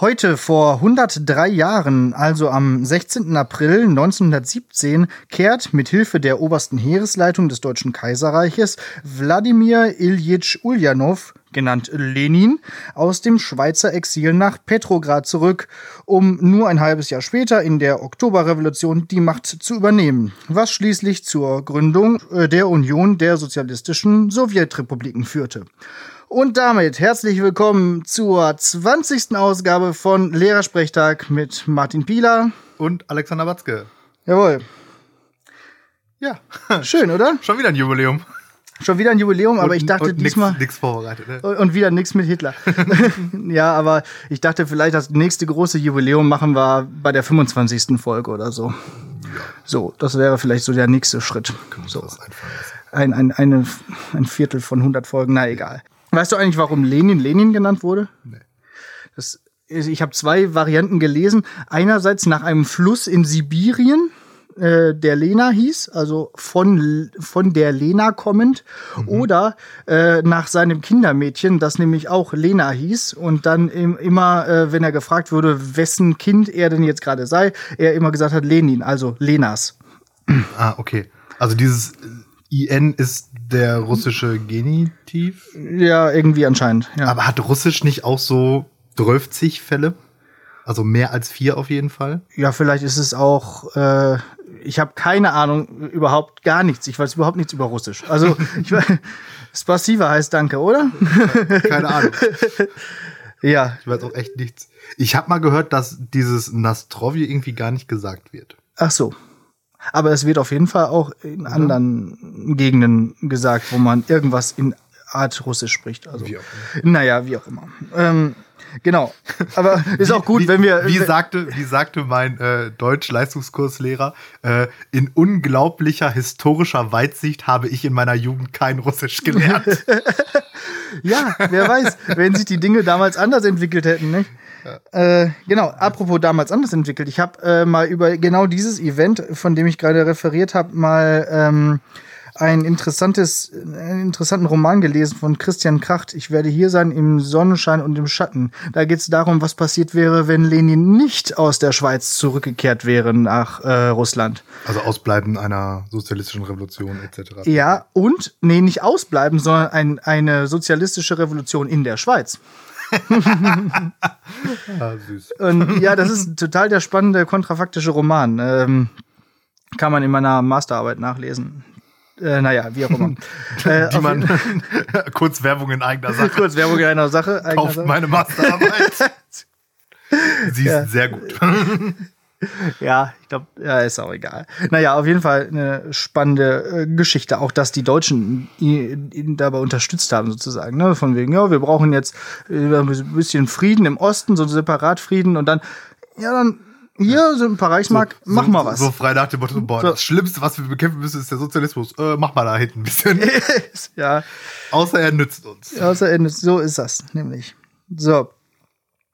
Heute vor 103 Jahren, also am 16. April 1917, kehrt mit Hilfe der obersten Heeresleitung des Deutschen Kaiserreiches Wladimir Iljitsch Uljanov, genannt Lenin, aus dem Schweizer Exil nach Petrograd zurück, um nur ein halbes Jahr später in der Oktoberrevolution die Macht zu übernehmen, was schließlich zur Gründung äh, der Union der sozialistischen Sowjetrepubliken führte. Und damit herzlich willkommen zur 20. Ausgabe von Lehrersprechtag mit Martin Pieler und Alexander Watzke. Jawohl. Ja. Schön, oder? Schon wieder ein Jubiläum. Schon wieder ein Jubiläum, aber ich dachte und diesmal. Nichts vorbereitet, ne? Und wieder nichts mit Hitler. ja, aber ich dachte vielleicht, das nächste große Jubiläum machen wir bei der 25. Folge oder so. Ja. So, das wäre vielleicht so der nächste Schritt. So. Ein, ein, eine, ein Viertel von 100 Folgen, na egal. Weißt du eigentlich, warum Lenin Lenin genannt wurde? Nee. Das, ich habe zwei Varianten gelesen. Einerseits nach einem Fluss in Sibirien, äh, der Lena hieß, also von, von der Lena kommend, mhm. oder äh, nach seinem Kindermädchen, das nämlich auch Lena hieß. Und dann im, immer, äh, wenn er gefragt wurde, wessen Kind er denn jetzt gerade sei, er immer gesagt hat Lenin, also Lenas. Ah, okay. Also dieses IN ist der russische Genitiv? Ja, irgendwie anscheinend. Ja. Aber hat Russisch nicht auch so 12 Fälle? Also mehr als vier auf jeden Fall? Ja, vielleicht ist es auch, äh, ich habe keine Ahnung, überhaupt gar nichts. Ich weiß überhaupt nichts über Russisch. Also, ich weiß, Spasiva heißt Danke, oder? Keine Ahnung. ja. Ich weiß auch echt nichts. Ich habe mal gehört, dass dieses Nastrovje irgendwie gar nicht gesagt wird. Ach so. Aber es wird auf jeden Fall auch in ja. anderen Gegenden gesagt, wo man irgendwas in Art Russisch spricht. Also, wie auch immer. Naja, wie auch immer. Ähm, genau. Aber ist auch gut, wie, wenn wir. Wie sagte, wie sagte mein äh, Deutsch-Leistungskurslehrer, äh, in unglaublicher historischer Weitsicht habe ich in meiner Jugend kein Russisch gelernt. ja, wer weiß, wenn sich die Dinge damals anders entwickelt hätten, nicht? Äh, genau, apropos damals anders entwickelt. Ich habe äh, mal über genau dieses Event, von dem ich gerade referiert habe, mal ähm, ein interessantes, einen interessanten Roman gelesen von Christian Kracht. Ich werde hier sein im Sonnenschein und im Schatten. Da geht es darum, was passiert wäre, wenn Lenin nicht aus der Schweiz zurückgekehrt wäre nach äh, Russland. Also Ausbleiben einer sozialistischen Revolution etc. Ja, und, nee, nicht ausbleiben, sondern ein, eine sozialistische Revolution in der Schweiz ah, süß. Und ja, das ist total der spannende kontrafaktische Roman. Ähm, kann man in meiner Masterarbeit nachlesen. Äh, naja, wie auch immer. äh, Die man kurz Werbung in eigener Sache. kurz Werbung in einer Sache. Eigener Kauft Sache. meine Masterarbeit. Sie ist ja. sehr gut. ja, ich glaube, ja, ist auch egal. Naja, auf jeden Fall eine spannende äh, Geschichte. Auch, dass die Deutschen ihn, dabei unterstützt haben, sozusagen. Ne? Von wegen, ja, wir brauchen jetzt äh, ein bisschen Frieden im Osten, so Separatfrieden und dann, ja, dann hier sind ein paar Reichsmark, so, mach so, mal was. So frei nach dem Motto, boah, so. das Schlimmste, was wir bekämpfen müssen, ist der Sozialismus. Äh, mach mal da hinten ein bisschen. ja. Außer er nützt uns. Außer er nützt, so ist das, nämlich. So.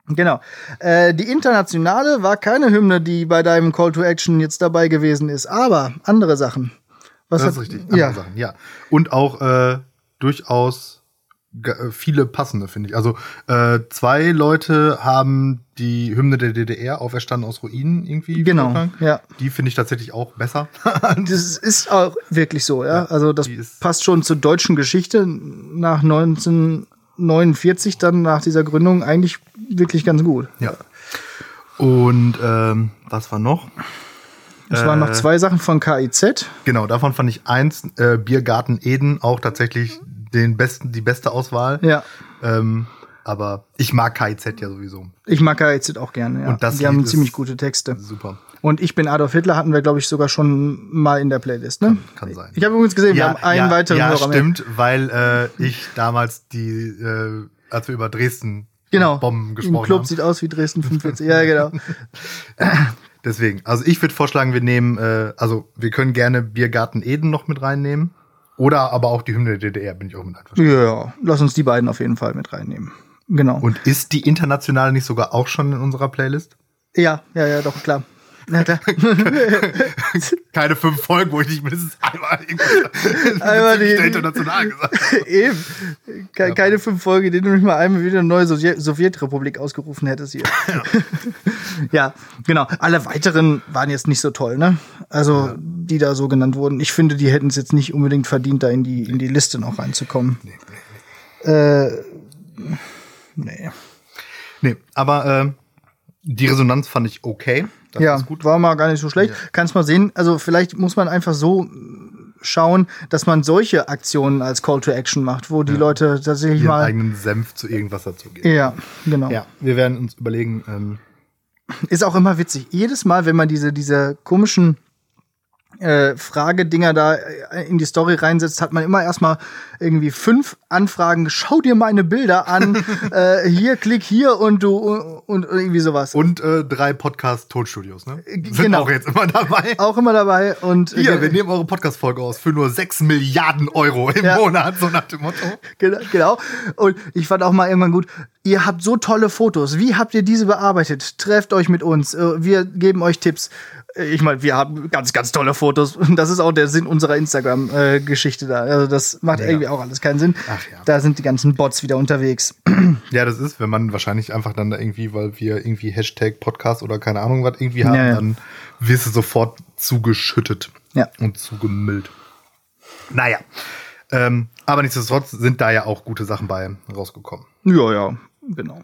Genau. Äh, die internationale war keine Hymne, die bei deinem Call to Action jetzt dabei gewesen ist, aber andere Sachen. Was das ist richtig. Andere ja. Sachen, ja. Und auch äh, durchaus äh, viele passende, finde ich. Also äh, zwei Leute haben die Hymne der DDR auferstanden aus Ruinen irgendwie. Genau, ja. Die finde ich tatsächlich auch besser. das ist auch wirklich so, ja. ja also das passt schon zur deutschen Geschichte nach 1949 dann nach dieser Gründung eigentlich wirklich ganz gut. Ja. Und ähm, was war noch? Es äh, waren noch äh, zwei Sachen von KIZ. Genau, davon fand ich eins, äh, Biergarten Eden, auch tatsächlich den besten, die beste Auswahl. Ja. Ähm, aber ich mag KIZ ja sowieso. Ich mag KIZ auch gerne, ja. Und das die haben ziemlich gute Texte. Super. Und ich bin Adolf Hitler hatten wir, glaube ich, sogar schon mal in der Playlist, ne? Kann, kann sein. Ich habe übrigens gesehen, ja, wir haben einen ja, weiteren ja, Hörer stimmt, mehr. weil äh, ich damals die, äh, als wir über Dresden genau. Bomben gesprochen Im Club haben. sieht aus wie Dresden 45. ja, genau. Deswegen, also ich würde vorschlagen, wir nehmen, äh, also wir können gerne Biergarten Eden noch mit reinnehmen. Oder aber auch die Hymne der DDR, bin ich auch mit einverstanden. Ja, lass uns die beiden auf jeden Fall mit reinnehmen. Genau. Und ist die internationale nicht sogar auch schon in unserer Playlist? Ja, ja, ja, doch, klar. Na klar. Keine fünf Folgen, wo ich nicht mindestens einmal Einmal die- international gesagt habe. Eben. Ke Keine fünf Folgen, in denen du nicht mal einmal wieder eine neue Sowjet Sowjetrepublik ausgerufen hättest hier. Ja. genau. Alle weiteren waren jetzt nicht so toll, ne? Also, die da so genannt wurden. Ich finde, die hätten es jetzt nicht unbedingt verdient, da in die, in die Liste noch reinzukommen. Äh, nee. Nee, aber äh, die Resonanz fand ich okay. Das ja, gut. war mal gar nicht so schlecht. Kannst mal sehen. Also vielleicht muss man einfach so schauen, dass man solche Aktionen als Call to Action macht, wo die Leute tatsächlich Ihren mal. eigenen Senf zu irgendwas dazu geben. Ja, genau. Ja, wir werden uns überlegen, ähm, Ist auch immer witzig. Jedes Mal, wenn man diese, diese komischen äh, Fragedinger da äh, in die Story reinsetzt, hat man immer erstmal irgendwie fünf Anfragen. Schau dir meine Bilder an. äh, hier, klick hier und du und, und irgendwie sowas. und äh, drei Podcast-Tonstudios, ne? Sind genau. auch jetzt immer dabei. auch immer dabei und äh, Hier, wir nehmen eure Podcast-Folge aus für nur 6 Milliarden Euro im Ja. Monat, so nach dem Motto. Genau, genau. Und ich fand auch mal irgendwann gut, ihr habt so tolle Fotos. Wie habt ihr diese bearbeitet? Trefft euch mit uns. Äh, Wir geben euch Tipps. Ich meine, wir haben ganz, ganz tolle Fotos. Und das ist auch der Sinn unserer Instagram-Geschichte da. Also das macht irgendwie auch alles keinen Sinn. Ach ja. Da sind die ganzen Bots wieder unterwegs. Ja, das ist, wenn man wahrscheinlich einfach dann da irgendwie, weil wir irgendwie Hashtag Podcast oder keine Ahnung was irgendwie haben, Ja, ja. dann wirst du sofort zugeschüttet Ja. und zugemüllt. Naja. Ähm, aber nichtsdestotrotz sind da ja auch gute Sachen bei rausgekommen. Ja, ja, genau.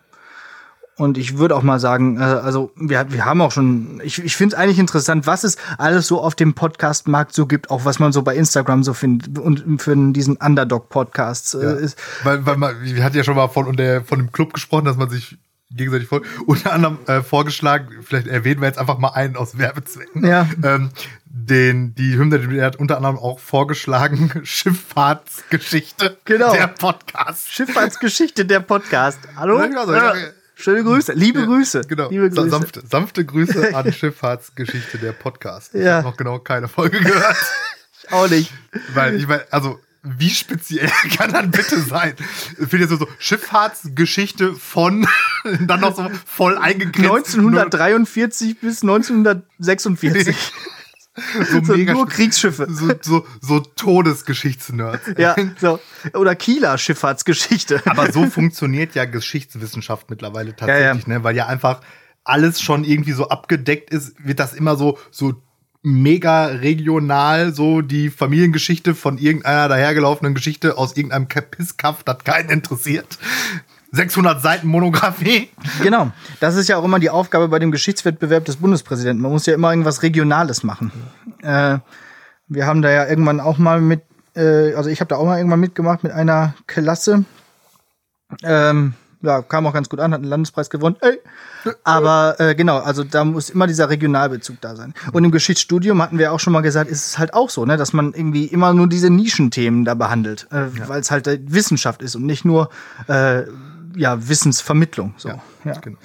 Und ich würde auch mal sagen, äh, also wir, wir haben auch schon, ich, ich finde es eigentlich interessant, was es alles so auf dem Podcast-Markt so gibt, auch was man so bei Instagram so findet und für diesen Underdog-Podcasts Ja. äh, ist. Weil, weil man, wir hatten ja schon mal von, der, von dem Club gesprochen, dass man sich gegenseitig folgt. Unter anderem äh, vorgeschlagen, vielleicht erwähnen wir jetzt einfach mal einen aus Werbezwecken. Ja. Ähm, den, die Hymne, die hat unter anderem auch vorgeschlagen, Schifffahrtsgeschichte. Genau. Der Podcast. Schifffahrtsgeschichte der Podcast. Hallo? Ja, genau so. Ja. Schöne Grüße, liebe Grüße. Genau. Liebe Grüße. Sanfte, sanfte Grüße an Schifffahrtsgeschichte der Podcast. Ich Ja. habe noch genau keine Folge gehört. Auch nicht. Weil ich meine, also wie speziell kann das bitte sein? Ich finde jetzt so, so Schifffahrtsgeschichte von dann noch so voll eingegrenzt. 1943 bis 1946. so, so mega nur Kriegsschiffe. so, so, so Todesgeschichtsnerds. Ja, so. Oder Kieler Schifffahrtsgeschichte. Aber so funktioniert ja Geschichtswissenschaft mittlerweile tatsächlich, Ja, ne? Weil ja einfach alles schon irgendwie so abgedeckt ist, wird das immer so, so mega regional, so die Familiengeschichte von irgendeiner dahergelaufenen Geschichte aus irgendeinem Kapisskaff, das keinen interessiert. 600 Seiten Monographie. Genau. Das ist ja auch immer die Aufgabe bei dem Geschichtswettbewerb des Bundespräsidenten. Man muss ja immer irgendwas Regionales machen. Äh, wir haben da ja irgendwann auch mal mit, äh, also ich habe da auch mal irgendwann mitgemacht mit einer Klasse. Ähm, ja, kam auch ganz gut an, hat einen Landespreis gewonnen. Ey. Aber äh, genau, also da muss immer dieser Regionalbezug da sein. Und im Geschichtsstudium hatten wir auch schon mal gesagt, ist es halt auch so, ne, dass man irgendwie immer nur diese Nischenthemen da behandelt, äh, weil es halt Wissenschaft ist und nicht nur äh, ja Wissensvermittlung. So. Ja, Genau.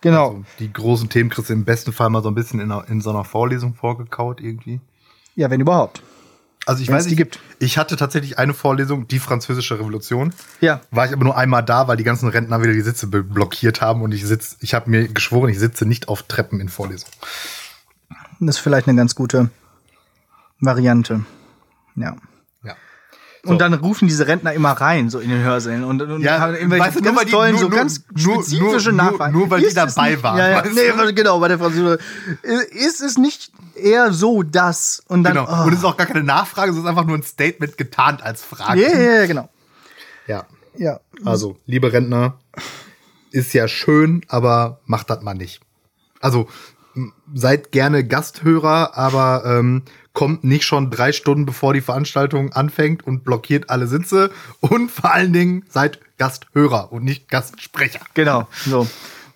genau. Also die großen Themen kriegst du im besten Fall mal so ein bisschen in, in so einer Vorlesung vorgekaut irgendwie. Ja, wenn überhaupt. Also ich Wenn's weiß, die ich, gibt. ich hatte tatsächlich eine Vorlesung, die französische Revolution. Ja. War ich aber nur einmal da, weil die ganzen Rentner wieder die Sitze blockiert haben und ich sitz, ich habe mir geschworen, ich sitze nicht auf Treppen in Vorlesungen. Das ist vielleicht eine ganz gute Variante. Ja. Und dann rufen diese Rentner immer rein, so in den Hörsälen und, und Ja, haben irgendwelche weißt du, nur ganz die- tollen, nur- so nur- ganz nur- spezifische nur- nur- Nachfragen. nur weil die Ist es dabei waren, Ja, ja, nee, genau, bei der Französin. Ist es nicht eher so, dass und dann. Genau. oh. Und es ist auch gar keine Nachfrage, es ist einfach nur ein Statement getarnt als Frage. Ja, ja, ja, genau. Ja. Ja. Also, liebe Rentner, ist ja schön, aber macht das mal nicht. Also, seid gerne Gasthörer, aber ähm, kommt nicht schon drei Stunden bevor die Veranstaltung anfängt und blockiert alle Sitze. Und vor allen Dingen seid Gasthörer und nicht Gastsprecher. Genau. So.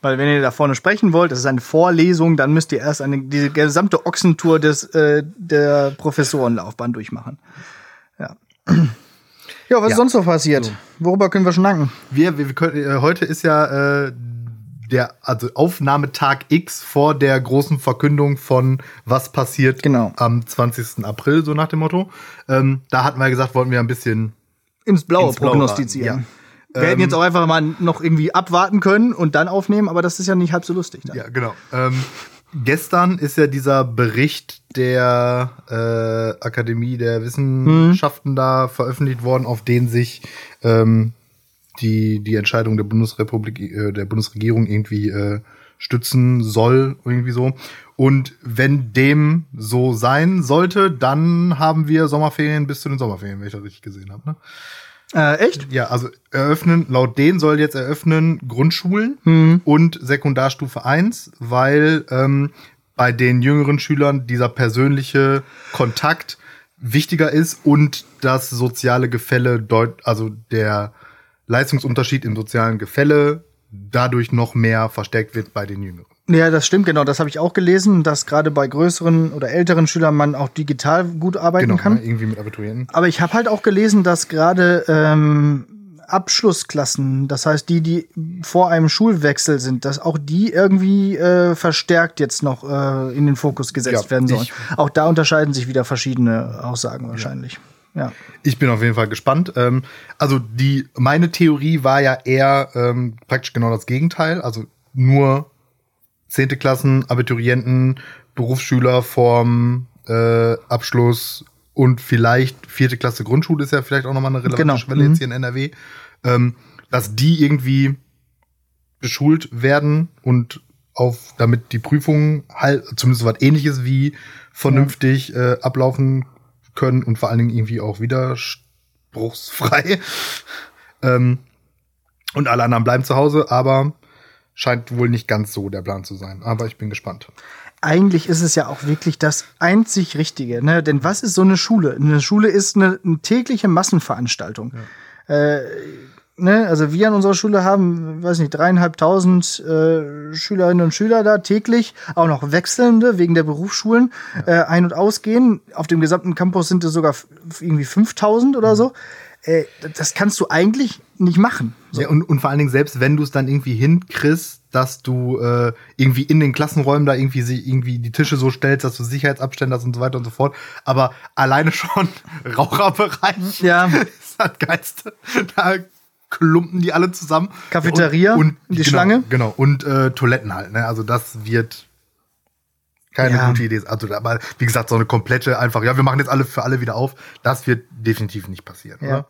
Weil wenn ihr da vorne sprechen wollt, das ist eine Vorlesung, dann müsst ihr erst eine, diese gesamte Ochsentour des, äh, der Professorenlaufbahn durchmachen. Ja. Ja, was ist Ja. sonst noch passiert? Worüber können wir schnacken? Wir, wir, wir können, äh, heute ist ja äh, der also Aufnahmetag X vor der großen Verkündung von was passiert Genau. am 20. April, so nach dem Motto. Ähm, da hatten wir gesagt, wollten wir ein bisschen Ins Blaue Ins Blaue prognostizieren. raten, Wir hätten jetzt auch einfach mal noch irgendwie abwarten können und dann aufnehmen, aber das ist ja nicht halb so lustig. Dann. Ja, genau. Ähm, gestern ist ja dieser Bericht der äh, Akademie der Wissenschaften mhm. da veröffentlicht worden, auf den sich ähm, die, die Entscheidung der Bundesrepublik, äh, der Bundesregierung irgendwie äh, stützen soll, irgendwie so. Und wenn dem so sein sollte, dann haben wir Sommerferien bis zu den Sommerferien, wenn ich das richtig gesehen habe. Ne? Äh, echt? Ja, also eröffnen, laut denen soll jetzt eröffnen Grundschulen mhm. und Sekundarstufe 1, weil ähm, bei den jüngeren Schülern dieser persönliche Kontakt wichtiger ist und das soziale Gefälle deut also der Leistungsunterschied im sozialen Gefälle dadurch noch mehr verstärkt wird bei den Jüngeren. Ja, das stimmt, genau. Das habe ich auch gelesen, dass gerade bei größeren oder älteren Schülern man auch digital gut arbeiten genau, kann. Ne, irgendwie mit Abiturienten. Aber ich habe halt auch gelesen, dass gerade ähm, Abschlussklassen, das heißt die, die vor einem Schulwechsel sind, dass auch die irgendwie äh, verstärkt jetzt noch äh, in den Fokus gesetzt ja, werden sollen. Auch da unterscheiden sich wieder verschiedene Aussagen wahrscheinlich. Ja. Ja. Ich bin auf jeden Fall gespannt. Ähm, also die meine Theorie war ja eher ähm, praktisch genau das Gegenteil. Also nur zehnte Klassen, Abiturienten, Berufsschüler vorm äh, Abschluss und vielleicht vierte Klasse Grundschule ist ja vielleicht auch nochmal eine relevante genau. Schwelle mhm. jetzt hier in NRW, ähm, dass die irgendwie beschult werden und auf, damit die Prüfungen halt zumindest was ähnliches wie vernünftig ja. äh, ablaufen können und vor allen Dingen irgendwie auch widerspruchsfrei. ähm, und alle anderen bleiben zu Hause, aber scheint wohl nicht ganz so der Plan zu sein. Aber ich bin gespannt. Eigentlich ist es ja auch wirklich das einzig Richtige. Ne? Denn was ist so eine Schule? Eine Schule ist eine, eine tägliche Massenveranstaltung. Ja. Äh, ne? Also wir an unserer Schule haben, weiß nicht, dreieinhalbtausend äh, Schülerinnen und Schüler da täglich, auch noch wechselnde wegen der Berufsschulen, ja. äh, ein- und ausgehen. Auf dem gesamten Campus sind es sogar irgendwie 5000 oder mhm. so äh, das kannst du eigentlich nicht machen. So. Ja, und, und vor allen Dingen, selbst wenn du es dann irgendwie hinkriegst, dass du äh, irgendwie in den Klassenräumen da irgendwie, irgendwie die Tische so stellst, dass du Sicherheitsabstände hast und so weiter und so fort. Aber alleine schon Raucherbereich ja. ist das Geilste. Da klumpen die alle zusammen. Cafeteria und, und die genau, Schlange. Genau, und äh, Toiletten halt. Ne? Also das wird keine ja. gute Idee. Also, aber wie gesagt, so eine komplette einfach, ja, wir machen jetzt alle für alle wieder auf. Das wird definitiv nicht passieren. Ja. Oder?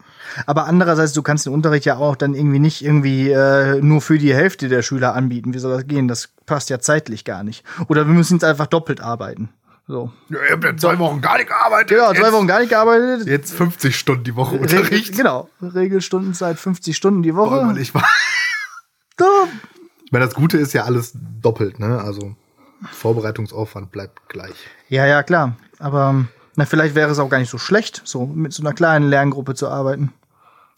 Aber andererseits, du kannst den Unterricht ja auch dann irgendwie nicht irgendwie äh, nur für die Hälfte der Schüler anbieten. Wie soll das gehen? Das passt ja zeitlich gar nicht. Oder wir müssen jetzt einfach doppelt arbeiten. So. Ja, ich habe ja zwei Wochen gar nicht gearbeitet. Ja, zwei Wochen gar nicht gearbeitet. Jetzt 50 Stunden die Woche Unterricht. Regel, genau. Regelstundenzeit 50 Stunden die Woche. Boah, ich, ich meine, das Gute ist ja alles doppelt, ne? Also. Vorbereitungsaufwand bleibt gleich. Ja, ja, klar. Aber na, vielleicht wäre es auch gar nicht so schlecht, so mit so einer kleinen Lerngruppe zu arbeiten.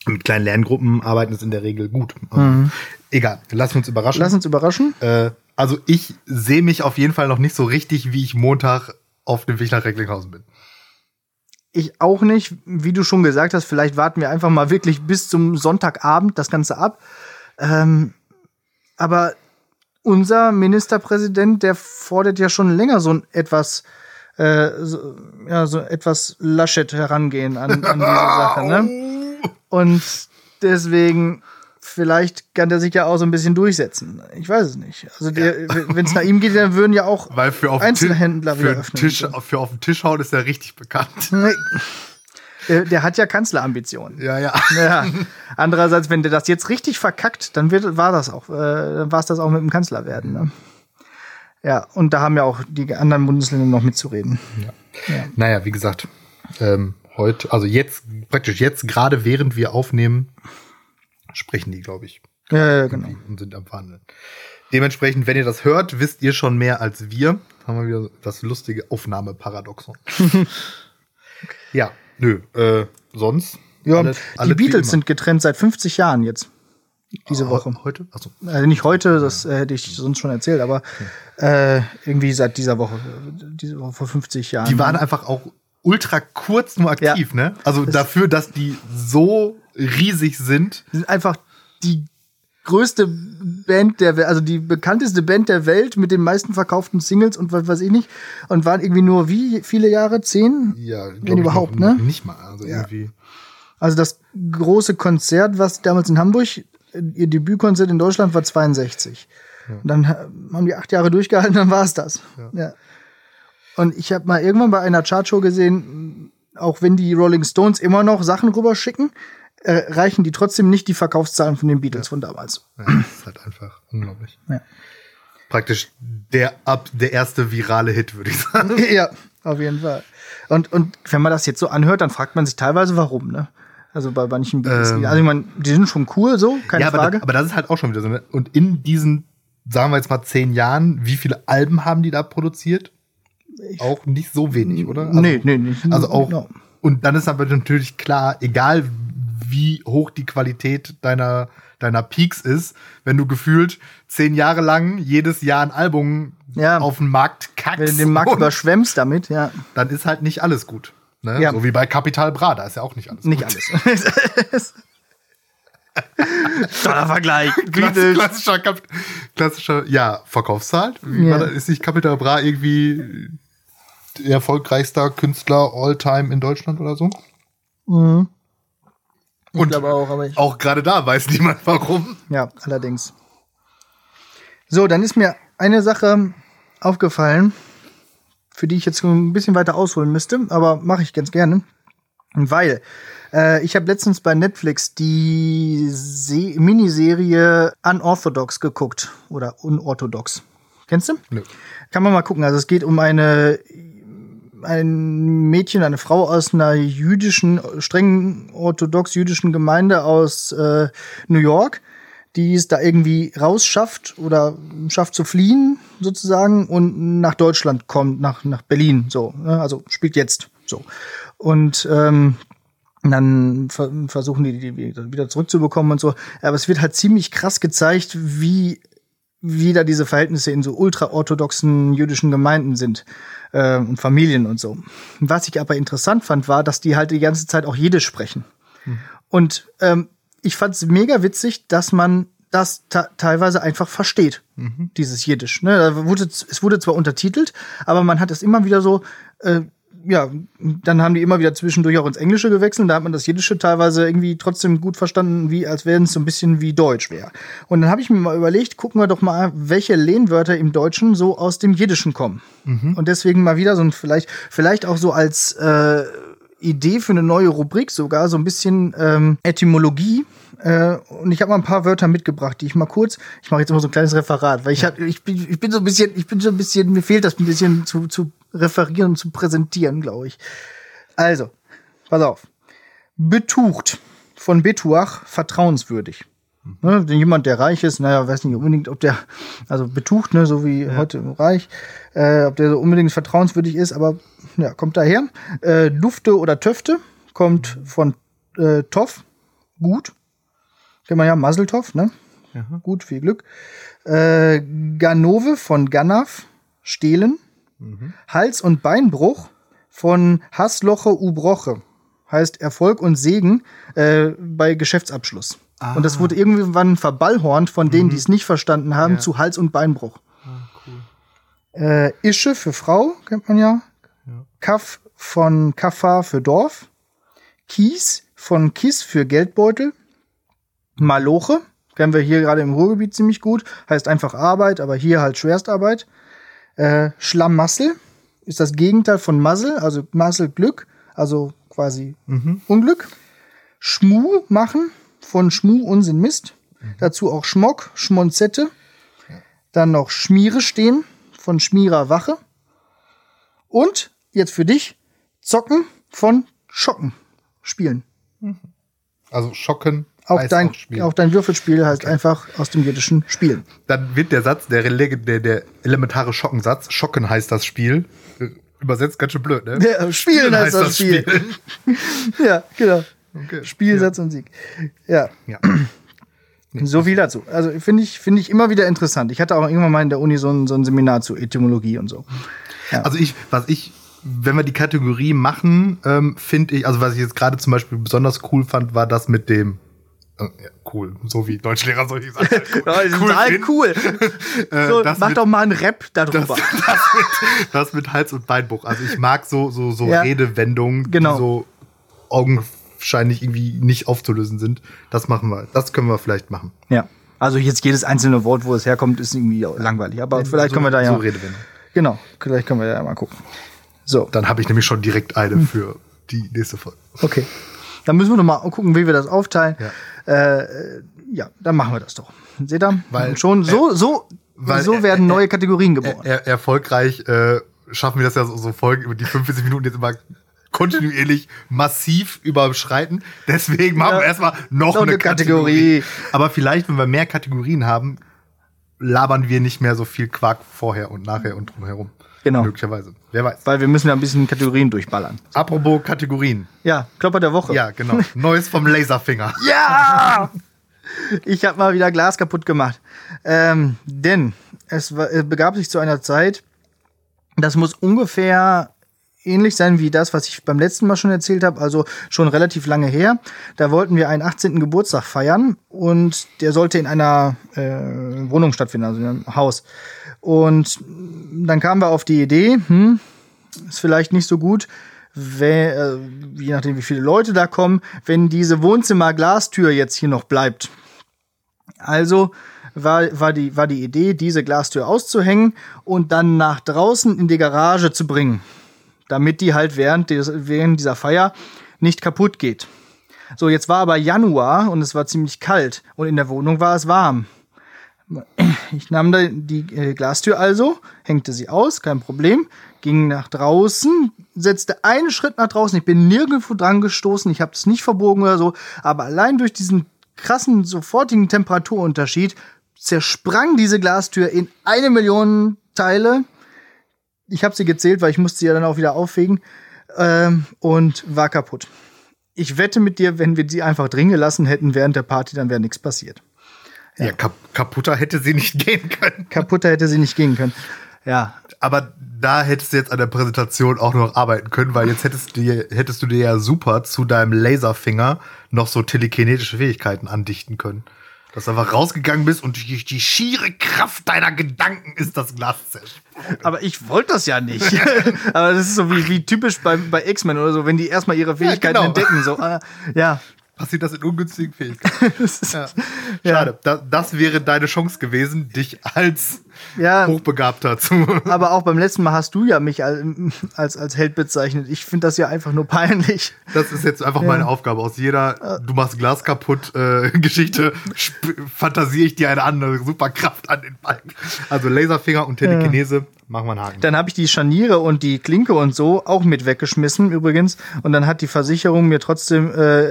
Mit kleinen Lerngruppen arbeiten ist in der Regel gut. Mhm. Egal, lass uns überraschen. Lass uns überraschen. Äh, also ich sehe mich auf jeden Fall noch nicht so richtig, wie ich Montag auf dem Weg nach Recklinghausen bin. Ich auch nicht. Wie du schon gesagt hast, vielleicht warten wir einfach mal wirklich bis zum Sonntagabend das Ganze ab. Ähm, aber unser Ministerpräsident, der fordert ja schon länger so ein etwas, äh, so, ja, so etwas Laschet herangehen an, an diese Sache, ne? Und deswegen, vielleicht kann der sich ja auch so ein bisschen durchsetzen. Ich weiß es nicht. Also ja. wenn es nach ihm geht, dann würden ja auch Weil für auf Einzelhändler Tisch, wieder öffnen. Tisch, für auf den Tisch hauen ist er richtig bekannt. Der, der hat ja Kanzlerambitionen. Ja, ja, ja. Andererseits, wenn der das jetzt richtig verkackt, dann wird, war das auch, äh, war es das auch mit dem Kanzler werden. Ne? Ja, und da haben ja auch die anderen Bundesländer noch mitzureden. Ja. ja. Naja, wie gesagt, ähm, heute, also jetzt, praktisch jetzt, gerade während wir aufnehmen, sprechen die, glaube ich. Ja, ja, genau. Und sind am Verhandeln. Dementsprechend, wenn ihr das hört, wisst ihr schon mehr als wir. Haben wir wieder das lustige Aufnahmeparadoxon. ja. Nö, äh, sonst? Ja, alles, die Beatles sind getrennt seit 50 Jahren jetzt. Diese ah, Woche. Heute? Achso. Also nicht heute, das äh, hätte ich sonst schon erzählt, aber äh, irgendwie seit dieser Woche, diese Woche vor 50 Jahren. Die waren einfach auch ultra kurz nur aktiv, ja. ne? Also das dafür, dass die so riesig sind. Die sind einfach die größte Band der Welt, also die bekannteste Band der Welt mit den meisten verkauften Singles und was weiß ich nicht. Und waren irgendwie nur wie viele Jahre? Zehn? Ja, wenn überhaupt, ne? Nicht mal. Also ja. irgendwie. Also das große Konzert, was damals in Hamburg, ihr Debütkonzert in Deutschland war 62. Und dann haben die acht Jahre durchgehalten, dann war es das. Ja. Und ich habe mal irgendwann bei einer Chartshow gesehen, auch wenn die Rolling Stones immer noch Sachen rüberschicken, reichen die trotzdem nicht die Verkaufszahlen von den Beatles von damals. Ja, das ist halt einfach unglaublich. Ja. Praktisch der, ab, der erste virale Hit, würde ich sagen. ja, auf jeden Fall. Und, und wenn man das jetzt so anhört, dann fragt man sich teilweise, warum, ne? Also bei manchen Beatles. Ähm. also ich meine, die sind schon cool, so, keine ja, aber, Frage. da- aber das ist halt auch schon wieder so. Ne? Und in diesen, sagen wir jetzt mal, zehn Jahren, wie viele Alben haben die da produziert? auch nicht so wenig, oder? Also, nee, nee, nicht. Also auch, Genau. und dann ist aber natürlich klar, egal wie hoch die Qualität deiner, deiner Peaks ist, wenn du gefühlt zehn Jahre lang jedes Jahr ein Album Ja. auf den Markt kackst, Wenn du den Markt überschwemmst damit, ja. dann ist halt nicht alles gut. Ne? Ja. So wie bei Capital Bra, da ist ja auch nicht alles Nicht gut. alles. Toller Vergleich. Klass, klassischer, Kap klassischer, ja, Verkaufszahl. Das? Ist nicht Capital Bra irgendwie der erfolgreichster Künstler all time in Deutschland oder so? Mhm. Ich Und auch, aber ich. Auch gerade da weiß niemand warum. Ja, allerdings. So, dann ist mir eine Sache aufgefallen, für die ich jetzt ein bisschen weiter ausholen müsste, aber mache ich ganz gerne. Weil äh, ich habe letztens bei Netflix die Se Miniserie Unorthodox geguckt oder Unorthodox. Kennst du? Nö. Kann man mal gucken. Also es geht um eine ein Mädchen, eine Frau aus einer jüdischen, streng orthodox jüdischen Gemeinde aus äh, New York, die es da irgendwie rausschafft oder schafft zu fliehen sozusagen und nach Deutschland kommt, nach, nach Berlin, so. ne? Also spielt jetzt so. Und ähm, dann ver versuchen die, die wieder zurückzubekommen und so. Aber es wird halt ziemlich krass gezeigt, wie wie da diese Verhältnisse in so ultraorthodoxen jüdischen Gemeinden sind äh, und Familien und so. Was ich aber interessant fand, war, dass die halt die ganze Zeit auch Jiddisch sprechen. Und ähm, ich fand es mega witzig, dass man das teilweise einfach versteht, dieses Jiddisch. Ne? Wurde, es wurde zwar untertitelt, aber man hat es immer wieder so, äh, ja, dann haben die immer wieder zwischendurch auch ins Englische gewechselt. Da hat man das Jiddische teilweise irgendwie trotzdem gut verstanden, wie als wenn es so ein bisschen wie Deutsch wäre. Und dann habe ich mir mal überlegt, gucken wir doch mal, welche Lehnwörter im Deutschen so aus dem Jiddischen kommen. Und deswegen mal wieder so ein vielleicht, vielleicht auch so als äh, Idee für eine neue Rubrik sogar, so ein bisschen ähm, Etymologie. Äh, und ich habe mal ein paar Wörter mitgebracht, die ich mal kurz, ich mache jetzt immer so ein kleines Referat, weil ich hab, ich bin, ich bin so ein bisschen, ich bin so ein bisschen, mir fehlt das ein bisschen zu, zu referieren und zu präsentieren, glaube ich. Also, pass auf. Betucht von Betuach vertrauenswürdig. Ne, denn jemand, der reich ist, naja, weiß nicht unbedingt, ob der, also betucht, ne, so wie heute im Reich, äh, ob der so unbedingt vertrauenswürdig ist, aber ja, kommt daher. Äh, Dufte oder Töfte kommt von äh, Toff, gut. Kennt man ja, Maseltoff, ne? Gut, viel Glück. Äh, Ganove von Ganav, stehlen. Hals- und Beinbruch von Hassloche Ubroche. Heißt Erfolg und Segen äh, bei Geschäftsabschluss. Und das wurde irgendwann verballhornt von denen, die es nicht verstanden haben, zu Hals- und Beinbruch. Äh, Ische für Frau, kennt man ja. Kaff von Kaffa für Dorf. Kies von Kiss für Geldbeutel. Maloche, kennen wir hier gerade im Ruhrgebiet ziemlich gut. Heißt einfach Arbeit, aber hier halt Schwerstarbeit. Äh, Schlamassel ist das Gegenteil von Muzzle, also Muzzle Glück, also quasi Unglück. Schmu machen von Schmu Unsinn Mist. Dazu auch Schmock, Schmonzette. Dann noch Schmiere stehen von Schmierer Wache. Und jetzt für dich Zocken von Schocken spielen. Also schocken. Auch dein, spielen. auch dein Würfelspiel heißt einfach aus dem jiddischen Spielen. Dann wird der Satz, der, der, der elementare Schockensatz, Schocken heißt das Spiel, äh, übersetzt ganz schön blöd, ne? Ja, Spielen heißt das Spiel. ja, genau. Okay. Spiel, Satz und Sieg. Ja. Ja. So viel dazu. Also finde ich, finde ich immer wieder interessant. Ich hatte auch irgendwann mal in der Uni so ein, so ein Seminar zu Etymologie und so. Also ich, was ich, wenn wir die Kategorie machen, ähm, finde ich, also was ich jetzt gerade zum Beispiel besonders cool fand, war das mit dem ja, cool, so wie Deutschlehrer soll ich sagen. Cool, finden. cool. So, das mach mit- doch mal einen Rap Das, darüber. das, mit, das mit Hals- und Beinbruch. Also ich mag so, so, so Ja. Redewendungen, Genau. die so augenscheinlich irgendwie nicht aufzulösen sind. Das machen wir. Das können wir vielleicht machen. Ja. Also jetzt jedes einzelne Wort, wo es herkommt, ist irgendwie langweilig. Aber vielleicht so, können wir da ja. So Redewendung. Genau, vielleicht können wir ja mal gucken. So. Dann habe ich nämlich schon direkt eine Hm. für die nächste Folge. Okay. Dann müssen wir noch mal gucken, wie wir das aufteilen. Ja. Äh, ja, dann machen wir das doch. Seht ihr? Weil- schon so, so, weil so er- werden er- neue Kategorien geboren. Er, erfolgreich äh, schaffen wir das ja so, so Folgen über die 45 Minuten jetzt immer kontinuierlich massiv überschreiten. Deswegen machen Ja. wir erstmal noch, Noch eine, eine Kategorie. Kategorie. Aber vielleicht, wenn wir mehr Kategorien haben, labern wir nicht mehr so viel Quark vorher und nachher und drumherum. Genau. Möglicherweise. Wer weiß. Weil wir müssen ja ein bisschen Kategorien durchballern. Apropos Kategorien. Ja, Klopper der Woche. Ja, genau. Neues vom Laserfinger. Ja! Ich habe mal wieder Glas kaputt gemacht. Ähm, denn es äh, begab sich zu einer Zeit, das muss ungefähr ähnlich sein wie das, was ich beim letzten Mal schon erzählt habe, also schon relativ lange her. Da wollten wir einen 18. Geburtstag feiern und der sollte in einer äh, Wohnung stattfinden, also in einem Haus. Und dann kamen wir auf die Idee, hm, ist vielleicht nicht so gut, wenn, äh, je nachdem wie viele Leute da kommen, wenn diese Wohnzimmer-Glastür jetzt hier noch bleibt. Also war, war, die, war die Idee, diese Glastür auszuhängen und dann nach draußen in die Garage zu bringen, damit die halt während, des, während dieser Feier nicht kaputt geht. So, jetzt war aber Januar und es war ziemlich kalt und in der Wohnung war es warm. Ich nahm da die äh, Glastür also, hängte sie aus, kein Problem, ging nach draußen, setzte einen Schritt nach draußen. Ich bin nirgendwo dran gestoßen, ich habe es nicht verbogen oder so, aber allein durch diesen krassen sofortigen Temperaturunterschied zersprang diese Glastür in eine Million Teile. Ich habe sie gezählt, weil ich musste sie ja dann auch wieder aufwägen ähm, und war kaputt. Ich wette mit dir, wenn wir sie einfach drin gelassen hätten während der Party, dann wäre nichts passiert. Ja, kap kaputter hätte sie nicht gehen können. Kaputter hätte sie nicht gehen können. Ja, Aber da hättest du jetzt an der Präsentation auch noch arbeiten können, weil jetzt hättest du dir, hättest du dir ja super zu deinem Laserfinger noch so telekinetische Fähigkeiten andichten können. Dass du einfach rausgegangen bist und durch die schiere Kraft deiner Gedanken ist das Glas zersprungen. aber ich wollte das ja nicht. aber das ist so wie, wie typisch bei, bei X-Men oder so, wenn die erstmal ihre Fähigkeiten genau. entdecken. So, äh, ja. Passiert das in ungünstigen Fähigkeiten. Das ist, Ja. Schade. Da, das wäre deine Chance gewesen, dich als ja, Hochbegabter zu. aber auch beim letzten Mal hast du ja mich als, als, als Held bezeichnet. Ich finde das ja einfach nur peinlich. Das ist jetzt einfach meine Aufgabe. Aus jeder Du machst Glas kaputt äh, Geschichte fantasiere ich dir eine andere Superkraft an den Balken. Also Laserfinger und Telekinese, machen wir einen Haken. Dann habe ich die Scharniere und die Klinke und so auch mit weggeschmissen übrigens. Und dann hat die Versicherung mir trotzdem äh,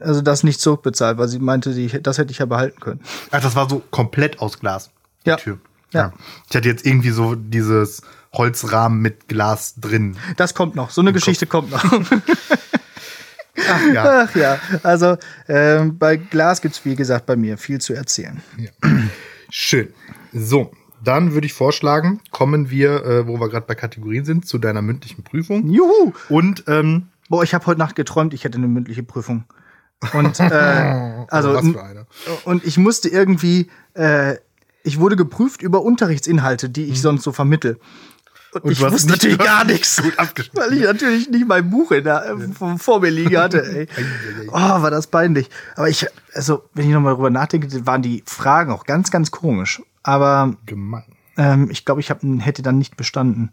also das nicht zurückbezahlt, weil sie meinte, die, das hätte ich ja behalten können. Ach, das war so komplett aus Glas. Ja. Tür. Ja. Ich hatte jetzt irgendwie so dieses Holzrahmen mit Glas drin. Das kommt noch. So eine Geschichte kommt noch. Ach ja. Ach ja, also ähm, bei Glas gibt's wie gesagt bei mir viel zu erzählen. Schön. So, dann würde ich vorschlagen, kommen wir, äh, wo wir gerade bei Kategorien sind, zu deiner mündlichen Prüfung. Juhu! Und ähm, Boah, ich habe heute Nacht geträumt, ich hätte eine mündliche Prüfung. Und äh, also was für eine. und ich musste irgendwie, äh, ich wurde geprüft über Unterrichtsinhalte, die ich sonst so vermittel. Und, Und ich wusste natürlich gar nicht nichts, weil ich natürlich nicht mein Buch in der, äh, vor- vor mir liegen hatte. Ey. Oh, war das peinlich. Aber ich, also wenn ich nochmal drüber nachdenke, waren die Fragen auch ganz, ganz komisch. Aber Gemein. ähm, ich glaube, ich hab, hätte dann nicht bestanden.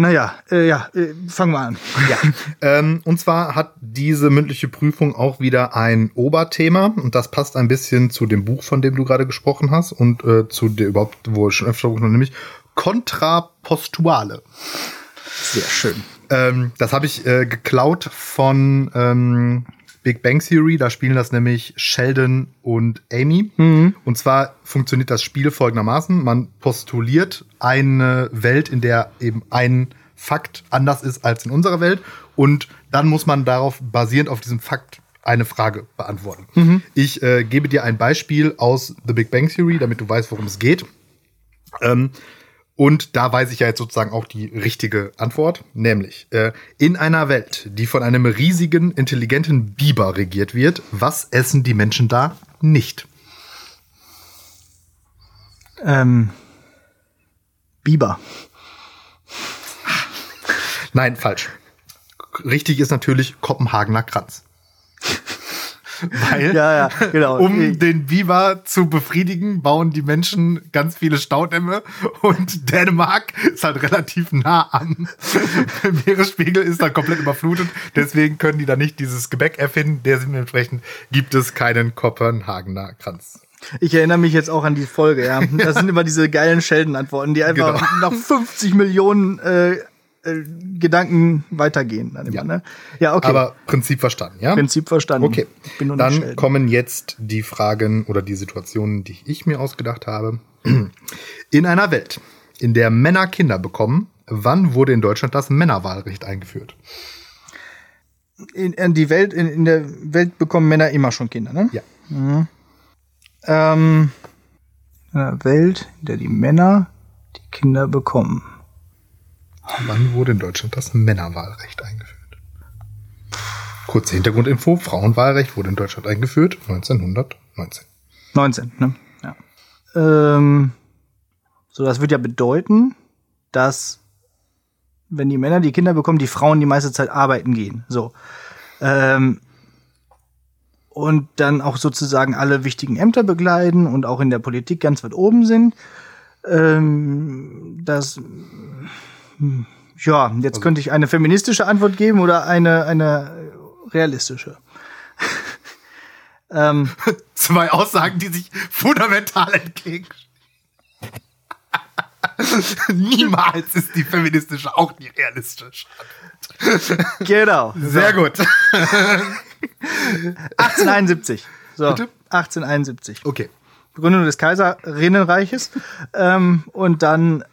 Naja, äh, ja, äh, fangen wir an. Ja. Ähm, und zwar hat diese mündliche Prüfung auch wieder ein Oberthema und das passt ein bisschen zu dem Buch, von dem du gerade gesprochen hast und äh, zu der überhaupt, wo ich schon öfter gesprochen habe, nämlich Kontrapostuale. Sehr schön. Ähm, das habe ich äh, geklaut von ähm, Big Bang Theory. Da spielen das nämlich Sheldon und Amy. Und zwar funktioniert das Spiel folgendermaßen. Man postuliert eine Welt, in der eben ein Fakt anders ist als in unserer Welt. Und dann muss man darauf, basierend auf diesem Fakt, eine Frage beantworten. Ich äh, gebe dir ein Beispiel aus The Big Bang Theory, damit du weißt, worum es geht. Ähm, und da weiß ich ja jetzt sozusagen auch die richtige Antwort, nämlich äh, in einer Welt, die von einem riesigen, intelligenten Biber regiert wird, was essen die Menschen da nicht? Ähm, Biber. Nein, falsch. Richtig ist natürlich Kopenhagener Kranz. Weil, Ja, ja, genau. um den Biber zu befriedigen, bauen die Menschen ganz viele Staudämme und Dänemark ist halt relativ nah am Meeresspiegel, ist dann komplett überflutet. Deswegen können die da nicht dieses Gebäck erfinden. Dementsprechend gibt es keinen Kopenhagener Kranz. Ich erinnere mich jetzt auch an die Folge, ja. Das sind immer diese geilen Sheldon-Antworten, die einfach Genau. nach 50 Millionen äh, äh, Gedanken weitergehen. Dann immer, Ja. ne? ja okay. Aber Prinzip verstanden, ja? Prinzip verstanden. Okay, dann Sheldon. kommen jetzt die Fragen oder die Situationen, die ich mir ausgedacht habe. In einer Welt, in der Männer Kinder bekommen, wann wurde in Deutschland das Männerwahlrecht eingeführt? in, in die Welt, in, in der Welt bekommen Männer immer schon Kinder, ne? Ja. Ähm, in einer Welt, in der die Männer die Kinder bekommen. Wann wurde in Deutschland das Männerwahlrecht eingeführt? Kurze Hintergrundinfo: Frauenwahlrecht wurde in Deutschland eingeführt 1919. 19, ne? Ja. Ähm, so, das würde ja bedeuten, dass wenn die Männer die Kinder bekommen, die Frauen die meiste Zeit arbeiten gehen. So. Ähm, und dann auch sozusagen alle wichtigen Ämter begleiten und auch in der Politik ganz weit oben sind. Ähm, das, ja, jetzt könnte ich eine feministische Antwort geben oder eine, eine realistische. ähm, Zwei Aussagen, die sich fundamental entgegenstehen. Niemals ist die feministische auch die realistische. genau. Sehr gut. 1871. So, Bitte? 1871. Okay. Gründung des Kaiserinnenreiches. ähm, und dann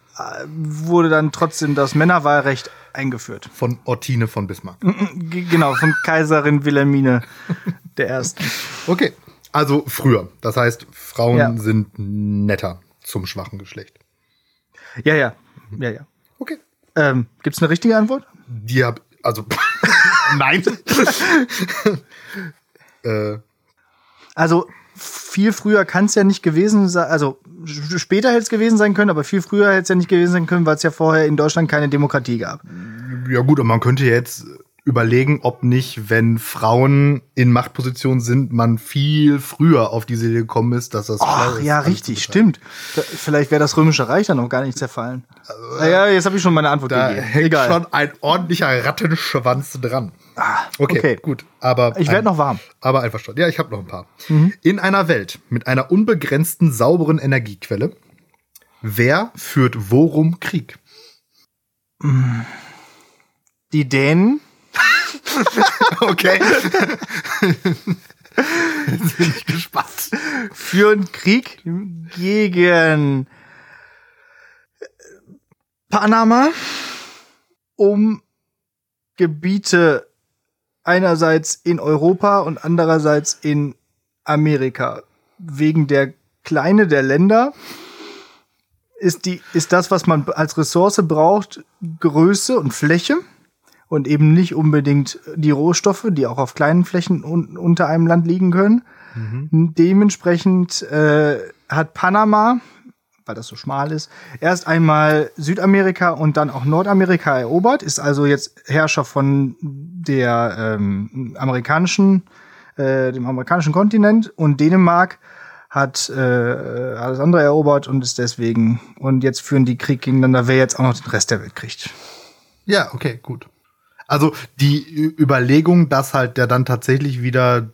wurde dann trotzdem das Männerwahlrecht eingeführt. Von Ortine von Bismarck. G genau, von Kaiserin Wilhelmine der Ersten. Okay. Also früher. Das heißt, Frauen Ja. sind netter zum schwachen Geschlecht. Ja, ja, ja, ja. Okay. Ähm, gibt's eine richtige Antwort? Die hab, also, nein. äh, Also viel früher kann es ja nicht gewesen sein, also später hätte es gewesen sein können, aber viel früher hätte es ja nicht gewesen sein können, weil es ja vorher in Deutschland keine Demokratie gab. ja gut, und man könnte jetzt überlegen, ob nicht, wenn Frauen in Machtpositionen sind, man viel früher auf diese Idee gekommen ist, dass das Ach ist, ja, richtig, stimmt. Da- Vielleicht wäre das Römische Reich dann noch gar nicht zerfallen. naja, jetzt habe ich schon meine Antwort Da gegeben. hängt Egal. schon ein ordentlicher Rattenschwanz dran. Okay, okay. gut. Aber Ich werd ein- noch warm. Aber einverstanden. Ja, ich habe noch ein paar. In einer Welt mit einer unbegrenzten sauberen Energiequelle, wer führt worum Krieg? Die Dänen, Okay. Jetzt bin ich gespannt. führen Krieg gegen Panama, um Gebiete einerseits in Europa und andererseits in Amerika. Wegen der Kleine der Länder ist, die, ist das, was man als Ressource braucht, Größe und Fläche und eben nicht unbedingt die Rohstoffe, die auch auf kleinen Flächen un unter einem Land liegen können. Dementsprechend äh, hat Panama, weil das so schmal ist, erst einmal Südamerika und dann auch Nordamerika erobert, ist also jetzt Herrscher von der ähm, amerikanischen, äh, dem amerikanischen Kontinent. Und Dänemark hat äh, alles andere erobert und ist deswegen und jetzt führen die Krieg gegeneinander, wer jetzt auch noch den Rest der Welt kriegt. Ja, okay, gut. Also die Überlegung, dass halt der dann tatsächlich wieder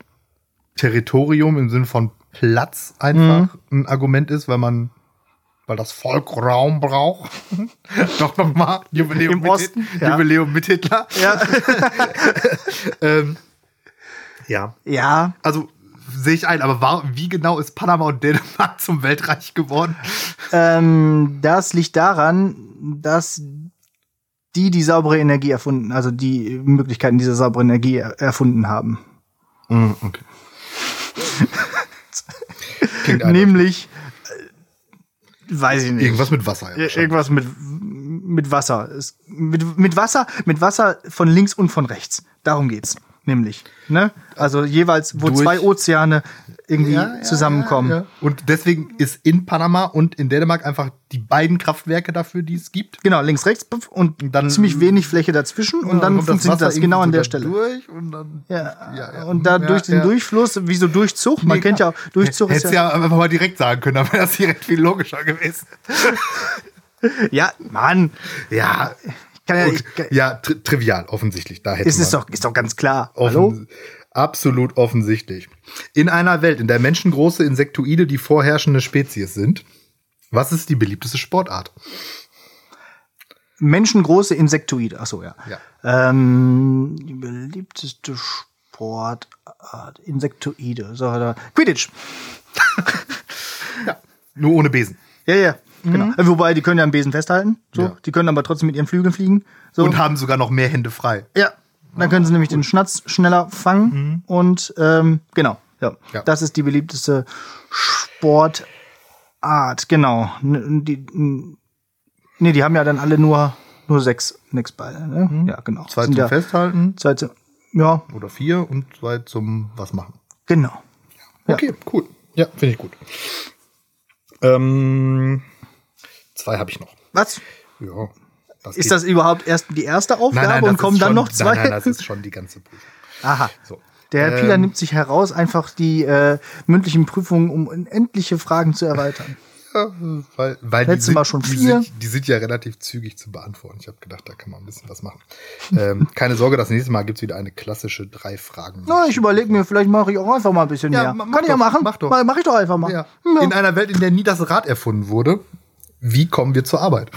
Territorium im Sinne von Platz einfach ein Argument ist, weil man, weil das Volk Raum braucht. Doch noch mal Jubiläum Im mit, Osten, ja. Jubiläum mit Hitler. Ja, Ähm, ja, ja also sehe ich ein, aber war, wie genau ist Panama und Dänemark zum Weltreich geworden? Ähm, das liegt daran, dass die die saubere Energie erfunden, also die Möglichkeiten dieser sauberen Energie er erfunden haben. okay. Klingt einfach. Nämlich, weiß ich nicht. Irgendwas mit Wasser. Ja. Irgendwas mit, mit Wasser. Es, mit, mit Wasser, mit Wasser von links und von rechts. Darum geht's. Nämlich. Ne? Also jeweils, wo Durch- zwei Ozeane irgendwie zusammenkommen. Ja, ja. Und deswegen ist in Panama und in Dänemark einfach die beiden Kraftwerke dafür, die es gibt. Genau, links, rechts und Und dann- ziemlich wenig Fläche dazwischen und dann kommt funktioniert Wasser das genau an der Stelle. Durch und dann Ja, Ja, ja. und da Ja, durch den ja. Durchfluss, wie so Durchzug, man Nee, kennt ja auch. Durchzug ist Hättest ja, ja einfach mal direkt sagen können, dann wäre das direkt viel logischer gewesen. ja, Mann, Ja, ja, und, ich, ja tri trivial, offensichtlich. Da hätte ist man es doch, ist doch ganz klar. Hallo? offen, absolut offensichtlich. In einer Welt, in der Menschen große Insektoide die vorherrschende Spezies sind, was ist die beliebteste Sportart? Menschengroße Insektoide, ach so, ja. Ja. Ähm, die beliebteste Sportart, Insektoide, so, da. Quidditch. Ja, nur ohne Besen. Ja, ja, genau. Äh, Wobei, die können ja am Besen festhalten, so. Ja. Die können aber trotzdem mit ihren Flügeln fliegen, so. Und haben sogar noch mehr Hände frei. Ja, dann können sie nämlich den Schnatz schneller fangen und ähm, genau, ja. Ja. Das ist die beliebteste Sportart, genau. Die, nee, die haben ja dann alle nur nur sechs nix Beine, ne? Ja, genau. Zwei Sind zum ja, Festhalten Zwei zum, ja, oder vier und zwei zum was machen. genau. Okay, cool. Ja, finde ich gut. Ähm, zwei habe ich noch. Was? Ja. Das Ist geht- das überhaupt erst die erste Aufgabe nein, nein, und kommen ist dann schon, noch zwei? Nein, nein, das ist schon die ganze Prüfung. Aha. So. Der Herr Pieler Ähm, nimmt sich heraus, einfach die äh, mündlichen Prüfungen um unendliche Fragen zu erweitern. Ja, weil, weil Letztes die sind, Mal schon die vier. Sind, die sind ja relativ zügig zu beantworten. Ich habe gedacht, da kann man ein bisschen was machen. ähm, keine Sorge, das nächste Mal gibt's wieder eine klassische drei Fragen. Na, ich überlege mir, vielleicht mache ich auch einfach mal ein bisschen Ja, mehr. Kann ich ja doch, machen. mach doch. Mach, mach ich doch einfach mal. ja. Ja. In einer Welt, in der nie das Rad erfunden wurde, wie kommen wir zur Arbeit?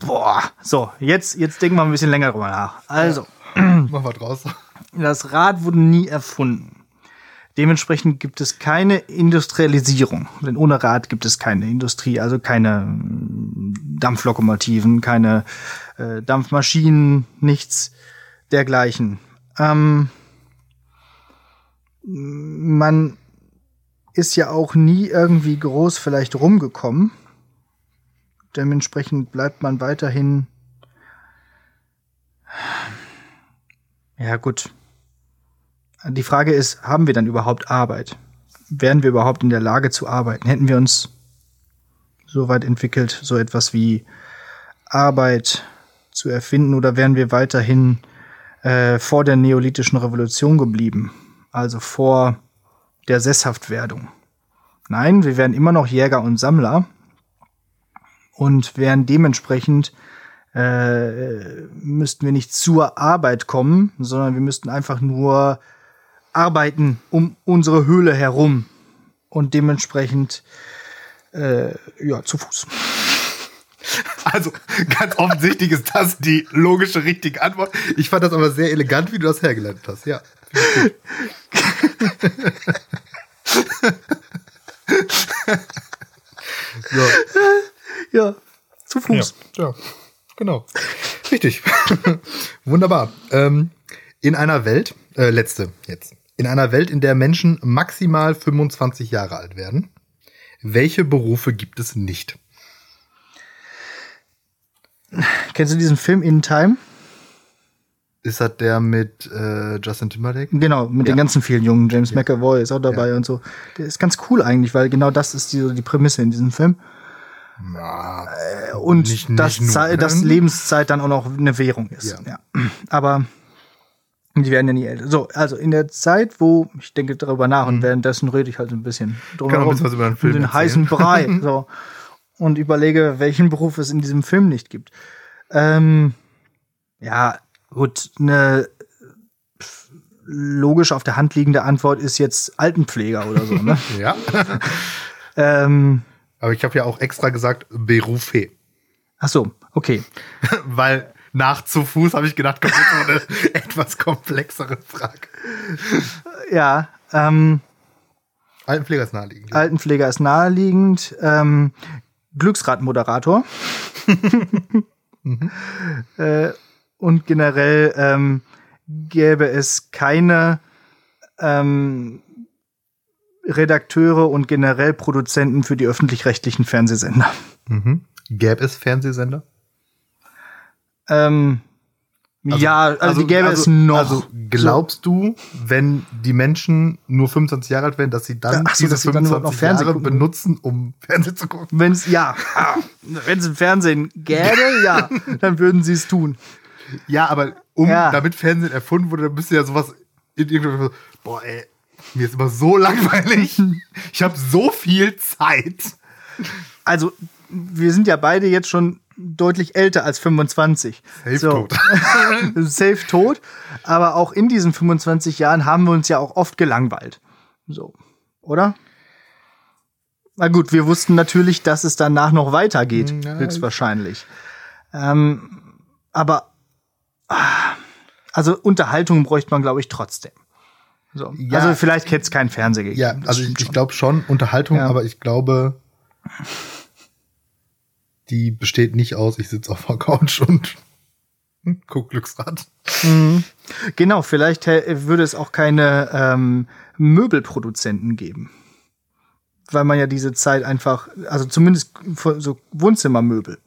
Boah. So, jetzt, jetzt denken wir ein bisschen länger drüber nach. Also, Machen wir draus. das Rad wurde nie erfunden. Dementsprechend gibt es keine Industrialisierung. Denn ohne Rad gibt es keine Industrie, also keine mm, Dampflokomotiven, keine äh, Dampfmaschinen, nichts dergleichen. Ähm, man ist ja auch nie irgendwie groß vielleicht rumgekommen. Dementsprechend bleibt man weiterhin. Ja, gut. Die Frage ist, haben wir dann überhaupt Arbeit? Wären wir überhaupt in der Lage zu arbeiten? Hätten wir uns so weit entwickelt, so etwas wie Arbeit zu erfinden, oder wären wir weiterhin äh, vor der neolithischen Revolution geblieben? Also vor der Sesshaftwerdung? Nein, wir wären immer noch Jäger und Sammler und wären dementsprechend äh, müssten wir nicht zur Arbeit kommen, sondern wir müssten einfach nur arbeiten um unsere Höhle herum und dementsprechend äh, ja zu Fuß. Also, ganz offensichtlich ist das die logische, richtige Antwort. Ich fand das aber sehr elegant, wie du das hergeleitet hast. Ja. So. Ja, zu Fuß. Ja, ja, genau. Richtig. Wunderbar. Ähm, in einer Welt, äh, letzte jetzt. In einer Welt, in der Menschen maximal 25 Jahre alt werden, welche Berufe gibt es nicht? Kennst du diesen Film In Time? Ist das der mit äh, Justin Timberlake? Genau, mit Ja. den ganzen vielen Jungen. James McAvoy ist auch dabei und so. Der ist ganz cool eigentlich, weil genau das ist die, die Prämisse in diesem Film. Ja, Und Nicht- dass, nicht nur, ne? dass Lebenszeit dann auch noch eine Währung ist. Ja. Ja. Aber die werden ja nie älter. So, also in der Zeit, wo ich denke darüber nach und währenddessen rede ich halt so ein bisschen Mhm. Auch ein bisschen was über den Film um den erzählen. heißen Brei. so. Und überlege, welchen Beruf es in diesem Film nicht gibt. Ähm, ja, gut, eine logisch auf der Hand liegende Antwort ist jetzt Altenpfleger oder so. Ne? ja. ähm, Aber ich habe ja auch extra gesagt Berufe. ach so, okay. Weil nach zu Fuß habe ich gedacht, kommt jetzt eine etwas komplexere Frage. Ja, ähm, Altenpfleger ist naheliegend. Altenpfleger ist naheliegend. Ähm, Glücksradmoderator. äh, und generell ähm, gäbe es keine ähm, Redakteure und generell Produzenten für die öffentlich-rechtlichen Fernsehsender. Mhm. Gäbe es Fernsehsender? Ähm, Also, ja, also, also die gäbe also, es noch. Also glaubst du, wenn die Menschen nur 25 Jahre alt werden, dass sie dann Ach so, diese 25 dann Jahre benutzen, um Fernsehen zu gucken? Wenn's ja, wenn es im Fernsehen gäbe, ja, dann würden sie es tun. Ja, aber um ja. damit Fernsehen erfunden wurde, dann müsste ja sowas in irgendeinem boah, ey, mir ist immer so langweilig. Ich habe so viel Zeit. Also, wir sind ja beide jetzt schon deutlich älter als 25. Safe so. tot. Safe tot. Aber auch in diesen 25 Jahren haben wir uns ja auch oft gelangweilt. So. Oder? Na gut, wir wussten natürlich, dass es danach noch weitergeht, ja, höchstwahrscheinlich. Ähm, aber also Unterhaltung bräuchte man, glaube ich, trotzdem. So. Ja, also vielleicht hätte es keinen Fernseher gegeben. Ja, also ich, ich glaube schon Unterhaltung, ja. aber ich glaube, die besteht nicht aus, ich sitze auf der Couch und guck Glücksrad. Mhm. Genau, vielleicht würde es auch keine ähm, Möbelproduzenten geben. Weil man ja diese Zeit einfach, also zumindest so Wohnzimmermöbel,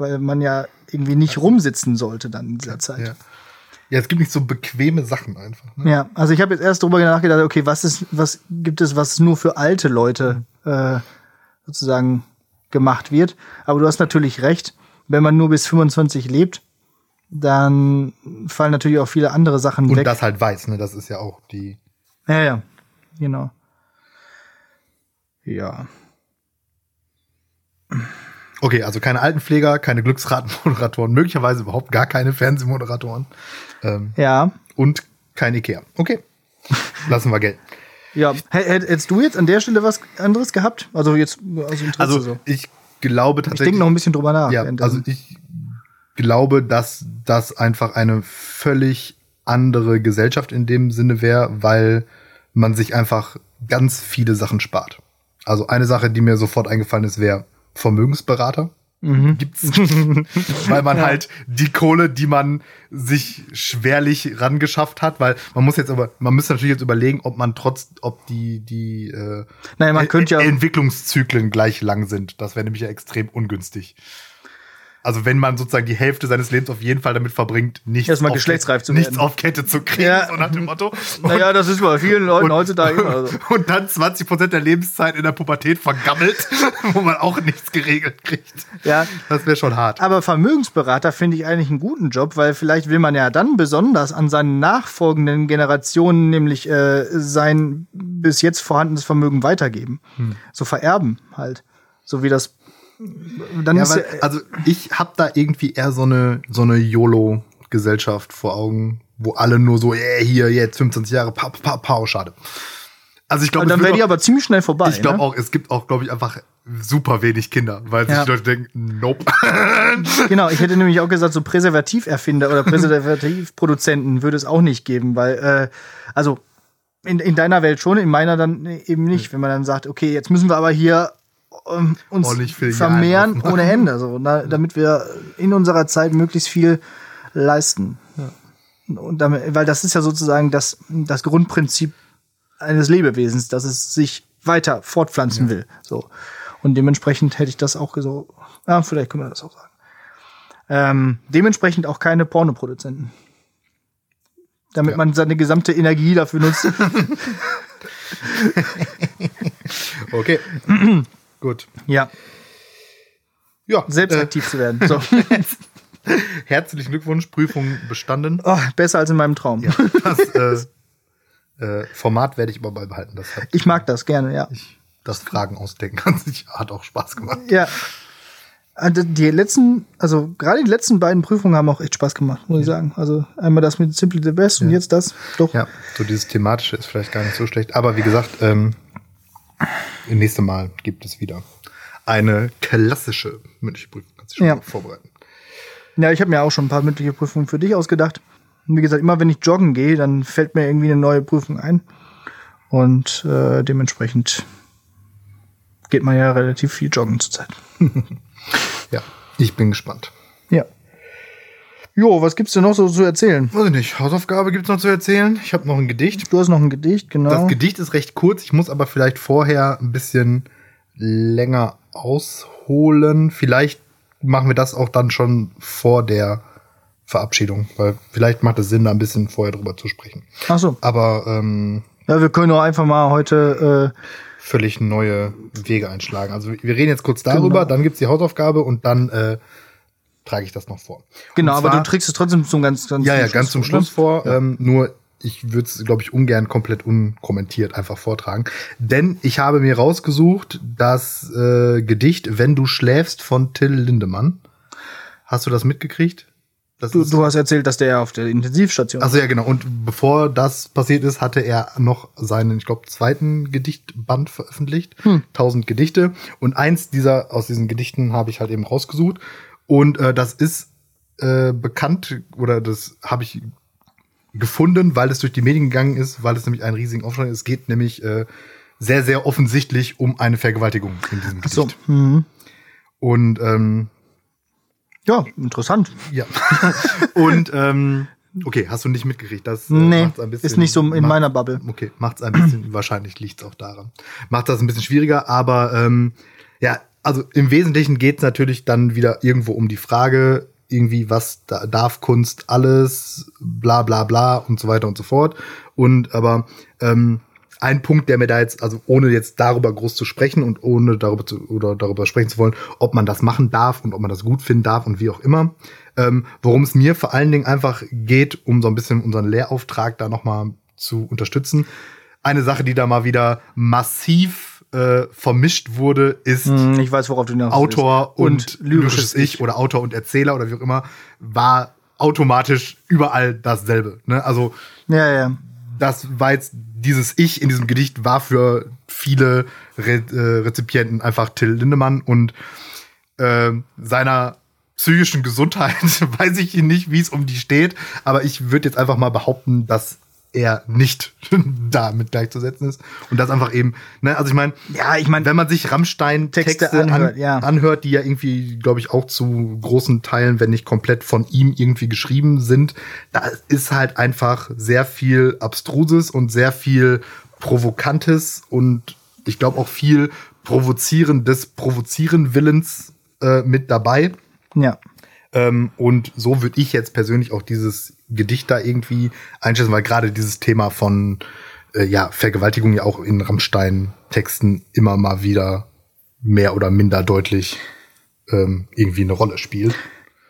weil man ja irgendwie nicht rumsitzen sollte dann in dieser Zeit. Ja. Ja, es gibt nicht so bequeme Sachen einfach. Ne? Ja, also ich habe jetzt erst drüber nachgedacht, okay, was ist, was gibt es, was nur für alte Leute äh, sozusagen gemacht wird. Aber du hast natürlich recht, wenn man nur bis 25 lebt, dann fallen natürlich auch viele andere Sachen Und weg. Und das halt weiß, ne? Das ist ja auch die. Ja, ja, genau. Ja. Okay, also keine Altenpfleger, keine Glücksratenmoderatoren, möglicherweise überhaupt gar keine Fernsehmoderatoren. Ähm, ja. Und kein Ikea. Okay. Lassen wir Geld. Ja, hättest du jetzt an der Stelle was anderes gehabt? Also jetzt aus Interesse also so. ich glaube tatsächlich. Ich denke noch ein bisschen drüber nach. Ja, also ich glaube, dass das einfach eine völlig andere Gesellschaft in dem Sinne wäre, weil man sich einfach ganz viele Sachen spart. Also eine Sache, die mir sofort eingefallen ist, wäre Vermögensberater. Mhm. Gibt's. weil man ja. halt die Kohle, die man sich schwerlich rangeschafft hat, weil man muss jetzt aber, man müsste natürlich jetzt überlegen, ob man trotz, ob die, die äh, naja, man könnte ja Entwicklungszyklen gleich lang sind. Das wäre nämlich ja extrem ungünstig. Also wenn man sozusagen die Hälfte seines Lebens auf jeden Fall damit verbringt, nichts, Erstmal geschlechtsreif zu nichts auf Kette zu kriegen, ja. so nach dem Motto. Und, naja, das ist bei vielen Leuten und, heutzutage immer so. Und dann 20 Prozent der Lebenszeit in der Pubertät vergammelt, wo man auch nichts geregelt kriegt. Ja. Das wäre schon hart. Aber Vermögensberater finde ich eigentlich einen guten Job, weil vielleicht will man ja dann besonders an seinen nachfolgenden Generationen nämlich äh, sein bis jetzt vorhandenes Vermögen weitergeben. Hm. So vererben halt. So wie das dann ja, weil, also ich habe da irgendwie eher so eine so eine YOLO Gesellschaft vor Augen, wo alle nur so yeah, hier jetzt 25 Jahre pa pa pa schade. Also ich glaube, dann wäre die aber ziemlich schnell vorbei. Ich glaube ne? auch, es gibt auch, glaube ich, einfach super wenig Kinder, weil ja. sich die Leute denken, nope. genau, ich hätte nämlich auch gesagt, so Präservativerfinder oder Präservativproduzenten würde es auch nicht geben, weil, äh, also in, in deiner Welt schon, in meiner dann eben nicht. Wenn man dann sagt, okay, jetzt müssen wir aber hier ähm, uns vermehren ohne Ende, so, na, damit wir in unserer Zeit möglichst viel leisten. Ja. Und damit, weil das ist ja sozusagen das, das Grundprinzip eines Lebewesens, dass es sich weiter fortpflanzen ja. will. So. Und dementsprechend hätte ich das auch so, ja, vielleicht können wir das auch sagen. Ähm, dementsprechend auch keine Pornoproduzenten. Damit ja. man seine gesamte Energie dafür nutzt. okay. Gut. Ja. Ja. Selbst äh, aktiv zu werden. So. Herzlichen Glückwunsch, Prüfung bestanden. Oh, besser als in meinem Traum. Ja, das äh, äh, Format werde ich aber beibehalten. Das hat, ich mag das gerne, ja. Ich, das Fragen ausdenken kann sich hat auch Spaß gemacht. Ja. Also die letzten, also gerade die letzten beiden Prüfungen haben auch echt Spaß gemacht, muss ich sagen. Also einmal das mit Simply the Best ja. und jetzt das. Doch. Ja, so dieses thematische ist vielleicht gar nicht so schlecht. Aber wie gesagt, ähm, nächste Mal gibt es wieder eine klassische mündliche Prüfung. Kannst du schon ja. vorbereiten. Ja, ich habe mir auch schon ein paar mündliche Prüfungen für dich ausgedacht. Und wie gesagt, immer wenn ich joggen gehe, dann fällt mir irgendwie eine neue Prüfung ein. Und äh, dementsprechend geht man ja relativ viel joggen zurzeit. ja, ich bin gespannt. Jo, was gibt's denn noch so zu erzählen? Weiß ich nicht. Hausaufgabe gibt's noch zu erzählen. Ich habe noch ein Gedicht. Du hast noch ein Gedicht, genau. Das Gedicht ist recht kurz. Ich muss aber vielleicht vorher ein bisschen länger ausholen. Vielleicht machen wir das auch dann schon vor der Verabschiedung, weil vielleicht macht es Sinn, da ein bisschen vorher drüber zu sprechen. Ach so. Aber ähm, Ja, wir können auch einfach mal heute. Äh, völlig neue Wege einschlagen. Also wir reden jetzt kurz darüber, Genau. dann gibt's die Hausaufgabe und dann äh, trage ich das noch vor. genau, Und aber zwar- du trägst es trotzdem zum ganz, ganz Ja, ja, ganz zum vor, Schluss ne? vor. Ähm, nur ich würde es, glaube ich, ungern komplett unkommentiert einfach vortragen. Denn ich habe mir rausgesucht das äh, Gedicht Wenn du schläfst von Till Lindemann. Hast du das mitgekriegt? Das Du, du hast erzählt, dass der auf der Intensivstation. also ja, genau. Und bevor das passiert ist, hatte er noch seinen, ich glaube, zweiten Gedichtband veröffentlicht. Hm. 1000 Gedichte. Und eins dieser, aus diesen Gedichten habe ich halt eben rausgesucht. Und äh, das ist äh, bekannt, oder das habe ich gefunden, weil es durch die Medien gegangen ist, weil es nämlich einen riesigen Aufschrei ist. Es geht nämlich äh, sehr, sehr offensichtlich um eine Vergewaltigung in diesem Gedicht. so. Mhm. Und ähm, Ja, interessant. ja. Und ähm, okay, hast du nicht mitgekriegt? Das äh, Nee, macht's ein bisschen, ist nicht so in macht- meiner Bubble. Okay, macht's ein bisschen, wahrscheinlich liegt's auch daran. Macht das ein bisschen schwieriger, aber ähm, ja, also im Wesentlichen geht's natürlich dann wieder irgendwo um die Frage, irgendwie, was da, darf Kunst alles, bla bla bla und so weiter und so fort. Und aber ähm, ein Punkt, der mir da jetzt, also ohne jetzt darüber groß zu sprechen und ohne darüber zu oder darüber sprechen zu wollen, ob man das machen darf und ob man das gut finden darf und wie auch immer, ähm, worum es mir vor allen Dingen einfach geht, um so ein bisschen unseren Lehrauftrag da nochmal zu unterstützen. Eine Sache, die da mal wieder massiv äh, vermischt wurde, ist Hm, Ich weiß, worauf du hinaus Autor willst. und, lyrisches Ich oder Autor und Erzähler oder wie auch immer, war automatisch überall dasselbe. Ne? Also Ja, ja. das war jetzt dieses Ich in diesem Gedicht war für viele Re äh, Rezipienten einfach Till Lindemann und äh, seiner psychischen Gesundheit weiß ich nicht, wie es um die steht, aber ich würde jetzt einfach mal behaupten, dass er nicht damit gleichzusetzen ist und das einfach eben, ne, also ich meine, Ja, ich meine, wenn man sich Rammstein-Texte Texte anhört, an, ja. anhört, die ja irgendwie, glaube ich, auch zu großen Teilen, wenn nicht komplett von ihm irgendwie geschrieben sind, da ist halt einfach sehr viel Abstruses und sehr viel Provokantes und ich glaube auch viel Provozierendes, Provozieren Willens äh, mit dabei. ja. Ähm, und so würde ich jetzt persönlich auch dieses Gedicht da irgendwie einschätzen, weil gerade dieses Thema von äh, ja, Vergewaltigung ja auch in Rammstein-Texten immer mal wieder mehr oder minder deutlich ähm, irgendwie eine Rolle spielt.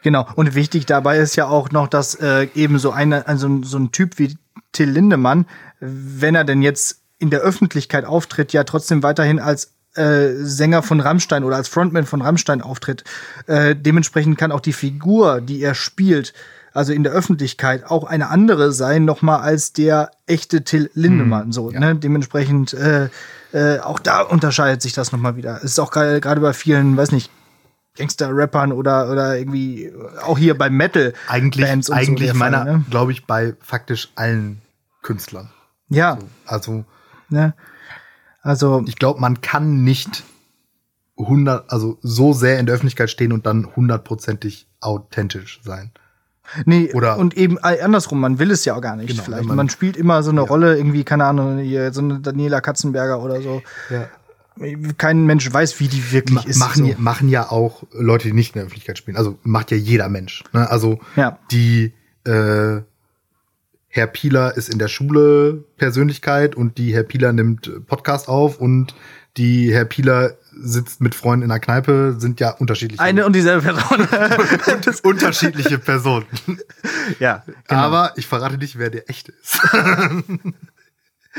Genau. Und wichtig dabei ist ja auch noch, dass äh, eben so eine, also so ein Typ wie Till Lindemann, wenn er denn jetzt in der Öffentlichkeit auftritt, ja trotzdem weiterhin als äh, Sänger von Rammstein oder als Frontman von Rammstein auftritt. Äh, dementsprechend kann auch die Figur, die er spielt, also in der Öffentlichkeit auch eine andere sein, noch mal als der echte Till Lindemann. so, ne? Dementsprechend äh, äh, auch da unterscheidet sich das noch mal wieder. Es ist auch gerade bei vielen, weiß nicht, Gangster-Rappern oder oder irgendwie auch hier bei Metal Eigentlich, Bands und so eigentlich der Fall, meiner, ne? glaube ich, bei faktisch allen Künstlern. Ja, Also ne? Also ich glaube, man kann nicht 100, also so sehr in der Öffentlichkeit stehen und dann hundertprozentig authentisch sein. nee, oder- und eben äh, andersrum, man will es ja auch gar nicht Genau, vielleicht. Man, man- spielt immer so eine Rolle, irgendwie, keine Ahnung, hier, so eine Daniela Katzenberger oder so. Ja. Kein Mensch weiß, wie die wirklich Ma ist. machen, so. ja, machen ja auch Leute, die nicht in der Öffentlichkeit spielen. Also macht ja jeder Mensch. Ne? Also Ja. die äh, Herr Pieler ist in der Schule Persönlichkeit und die Herr Pieler nimmt Podcast auf und die Herr Pieler sitzt mit Freunden in der Kneipe, sind ja unterschiedliche, Eine und dieselbe Person. unterschiedliche Personen. ja, genau. Aber ich verrate nicht, wer der echte ist.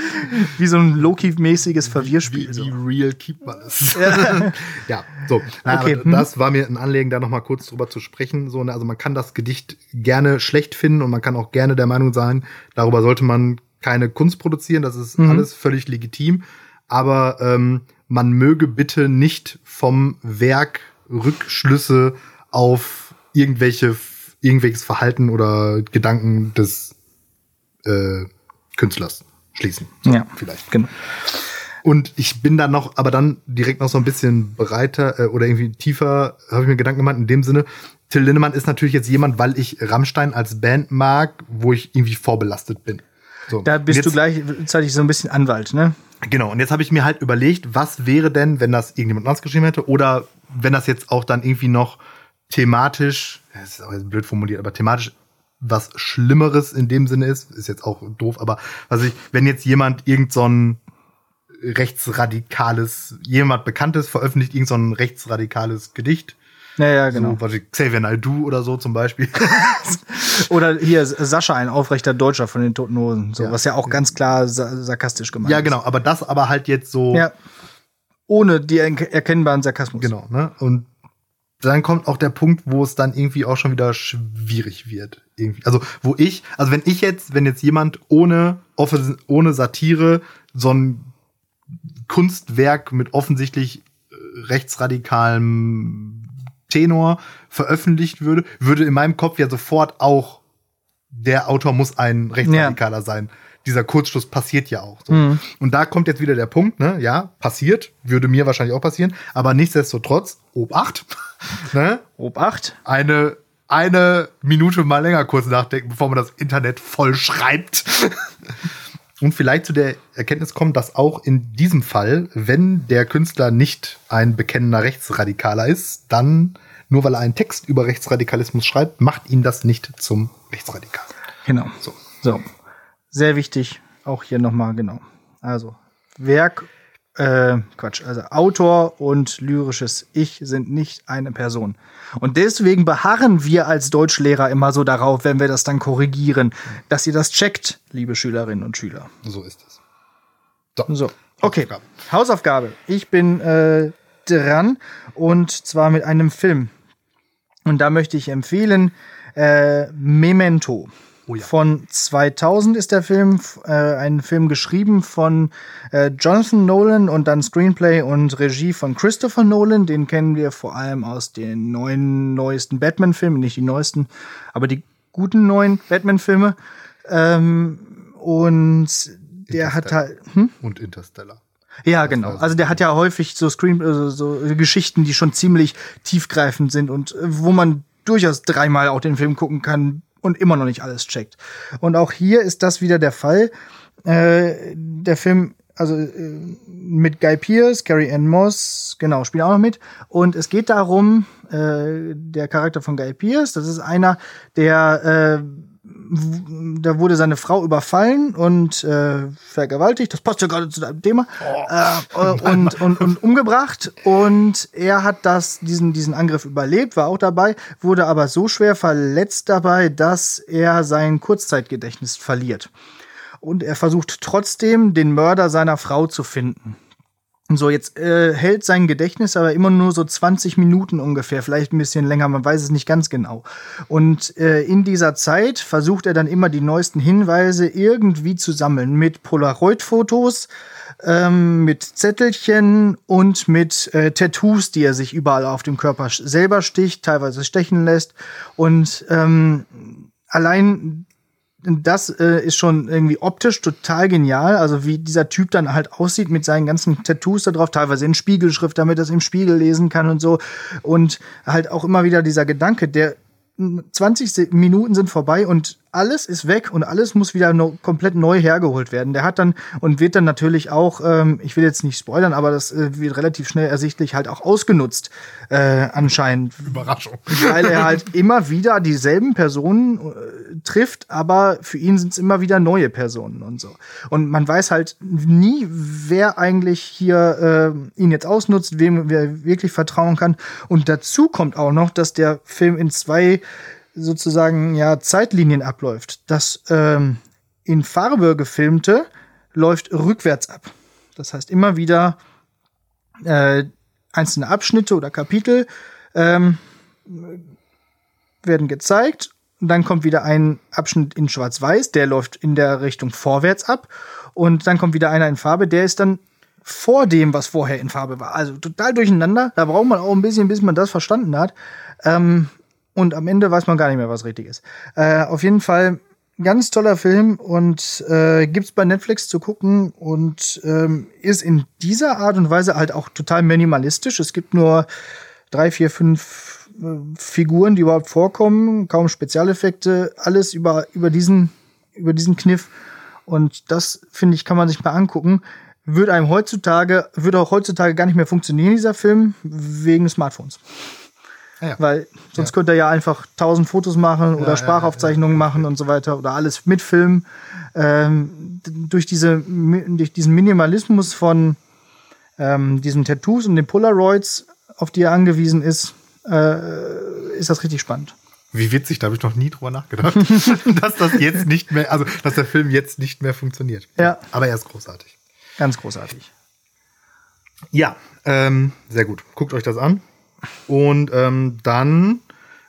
wie so ein Loki-mäßiges Verwirrspiel. wie, so. wie real keep man es. Ja. so. Na, Okay, aber hm. Das war mir ein Anliegen, da noch mal kurz drüber zu sprechen. So, ne, also man kann das Gedicht gerne schlecht finden und man kann auch gerne der Meinung sein, darüber sollte man keine Kunst produzieren. Das ist Mhm. alles völlig legitim. Aber ähm, man möge bitte nicht vom Werk Rückschlüsse auf irgendwelche irgendwelches Verhalten oder Gedanken des äh, Künstlers schließen. So, Ja. vielleicht. Genau. Und ich bin dann noch, aber dann direkt noch so ein bisschen breiter äh, oder irgendwie tiefer, habe ich mir Gedanken gemacht, in dem Sinne, Till Lindemann ist natürlich jetzt jemand, weil ich Rammstein als Band mag, wo ich irgendwie vorbelastet bin. So, Da bist jetzt, du gleichzeitig so ein bisschen Anwalt, ne? Genau, und jetzt habe ich mir halt überlegt, was wäre denn, wenn das irgendjemand anders geschrieben hätte oder wenn das jetzt auch dann irgendwie noch thematisch, das ist auch jetzt blöd formuliert, aber thematisch was Schlimmeres in dem Sinne ist, ist jetzt auch doof, aber was ich, wenn jetzt jemand irgend so ein rechtsradikales, jemand Bekanntes veröffentlicht irgend so ein rechtsradikales Gedicht, Ja, ja, genau. so, was ich, Xavier Naidoo oder so zum Beispiel. Oder hier Sascha, ein aufrechter Deutscher von den Toten Hosen. So, Ja. was ja auch ganz klar sa sarkastisch gemeint ja, ist. genau, aber das aber halt jetzt so, Ja. Ohne die er erkennbaren Sarkasmus. genau, ne? Und dann kommt auch der Punkt, wo es dann irgendwie auch schon wieder schwierig wird. Irgendwie. Also, wo ich, also wenn ich jetzt, wenn jetzt jemand ohne, ohne Satire so ein Kunstwerk mit offensichtlich äh, rechtsradikalem Tenor veröffentlicht würde, würde in meinem Kopf ja sofort auch der Autor muss ein Rechtsradikaler sein. Dieser Kurzschluss passiert ja auch. So. Mhm. Und da kommt jetzt wieder der Punkt, ne? Ja, passiert, würde mir wahrscheinlich auch passieren, aber nichtsdestotrotz, Obacht, ne? Obacht. Eine, eine Minute mal länger kurz nachdenken, bevor man das Internet voll schreibt. Und vielleicht zu der Erkenntnis kommen, dass auch in diesem Fall, wenn der Künstler nicht ein bekennender Rechtsradikaler ist, dann, nur weil er einen Text über Rechtsradikalismus schreibt, macht ihn das nicht zum Rechtsradikal. Genau. So. So. Sehr wichtig, auch hier nochmal, genau. Also, Werk, äh, Quatsch, also Autor und lyrisches Ich sind nicht eine Person. Und deswegen beharren wir als Deutschlehrer immer so darauf, wenn wir das dann korrigieren, dass ihr das checkt, liebe Schülerinnen und Schüler. So ist es. So, okay. Hausaufgabe. Hausaufgabe. Ich bin äh, dran und zwar mit einem Film. Und da möchte ich empfehlen äh, Memento. Oh ja. Von 2000 ist der Film, äh, ein Film geschrieben von äh, Jonathan Nolan und dann Screenplay und Regie von Christopher Nolan. Den kennen wir vor allem aus den neuen, neuesten Batman-Filmen, nicht die neuesten, aber die guten neuen Batman-Filme. Ähm, und der hat halt. Hm? Und Interstellar. Ja, genau. Also der hat ja häufig so Screen, also so Geschichten, die schon ziemlich tiefgreifend sind und äh, wo man durchaus dreimal auch den Film gucken kann und immer noch nicht alles checkt. Und auch hier ist das wieder der Fall. Äh, der Film, also äh, mit Guy Pearce, Carrie Ann Moss, genau, spielen auch noch mit. Und es geht darum, äh, der Charakter von Guy Pearce, das ist einer, der äh, da wurde seine Frau überfallen und äh, vergewaltigt. Das passt ja gerade zu deinem Thema. äh, äh, und, und, und umgebracht. Und er hat das, diesen, diesen Angriff überlebt, war auch dabei, wurde aber so schwer verletzt dabei, dass er sein Kurzzeitgedächtnis verliert. Und er versucht trotzdem, den Mörder seiner Frau zu finden. So, jetzt äh, hält sein Gedächtnis aber immer nur so 20 Minuten ungefähr, vielleicht ein bisschen länger, man weiß es nicht ganz genau. Und äh, in dieser Zeit versucht er dann immer die neuesten Hinweise irgendwie zu sammeln mit Polaroid-Fotos, ähm, mit Zettelchen und mit äh, Tattoos, die er sich überall auf dem Körper selber sticht, teilweise stechen lässt. Und ähm, allein das äh, ist schon irgendwie optisch total genial. Also wie dieser Typ dann halt aussieht mit seinen ganzen Tattoos da drauf, teilweise in Spiegelschrift, damit er es im Spiegel lesen kann und so. Und halt auch immer wieder dieser Gedanke, der 20 Se- Minuten sind vorbei und alles ist weg und alles muss wieder no komplett neu hergeholt werden. Der hat dann und wird dann natürlich auch, ähm, ich will jetzt nicht spoilern, aber das äh, wird relativ schnell ersichtlich halt auch ausgenutzt äh, anscheinend, Überraschung. weil er halt immer wieder dieselben Personen äh, trifft, aber für ihn sind es immer wieder neue Personen und so. Und man weiß halt nie, wer eigentlich hier äh, ihn jetzt ausnutzt, wem wer wirklich vertrauen kann. Und dazu kommt auch noch, dass der Film in zwei sozusagen ja Zeitlinien abläuft. Das ähm, in Farbe gefilmte läuft rückwärts ab. Das heißt immer wieder äh, einzelne Abschnitte oder Kapitel ähm, werden gezeigt. Und dann kommt wieder ein Abschnitt in Schwarz-Weiß, der läuft in der Richtung vorwärts ab. Und dann kommt wieder einer in Farbe, der ist dann vor dem, was vorher in Farbe war. Also total durcheinander. Da braucht man auch ein bisschen, bis man das verstanden hat. Ähm, und am Ende weiß man gar nicht mehr, was richtig ist. Äh, auf jeden Fall ganz toller Film und äh, gibt's bei Netflix zu gucken und ähm, ist in dieser Art und Weise halt auch total minimalistisch. Es gibt nur drei, vier, fünf äh, Figuren, die überhaupt vorkommen, kaum Spezialeffekte, alles über, über, diesen, über diesen Kniff. Und das, finde ich, kann man sich mal angucken. Würde einem heutzutage, würde auch heutzutage gar nicht mehr funktionieren, dieser Film, wegen Smartphones. Ja. weil sonst ja. könnte er ja einfach tausend Fotos machen oder Sprachaufzeichnungen machen und so weiter oder alles mitfilmen. Ähm, durch, diese, durch diesen Minimalismus von ähm, diesen Tattoos und den Polaroids, auf die er angewiesen ist, äh, ist das richtig spannend. Wie witzig, da habe ich noch nie drüber nachgedacht, dass das jetzt nicht mehr, also dass der Film jetzt nicht mehr funktioniert. Ja. Aber er ist großartig. Ganz großartig. Ja, ähm, sehr gut. Guckt euch das an. Und ähm, dann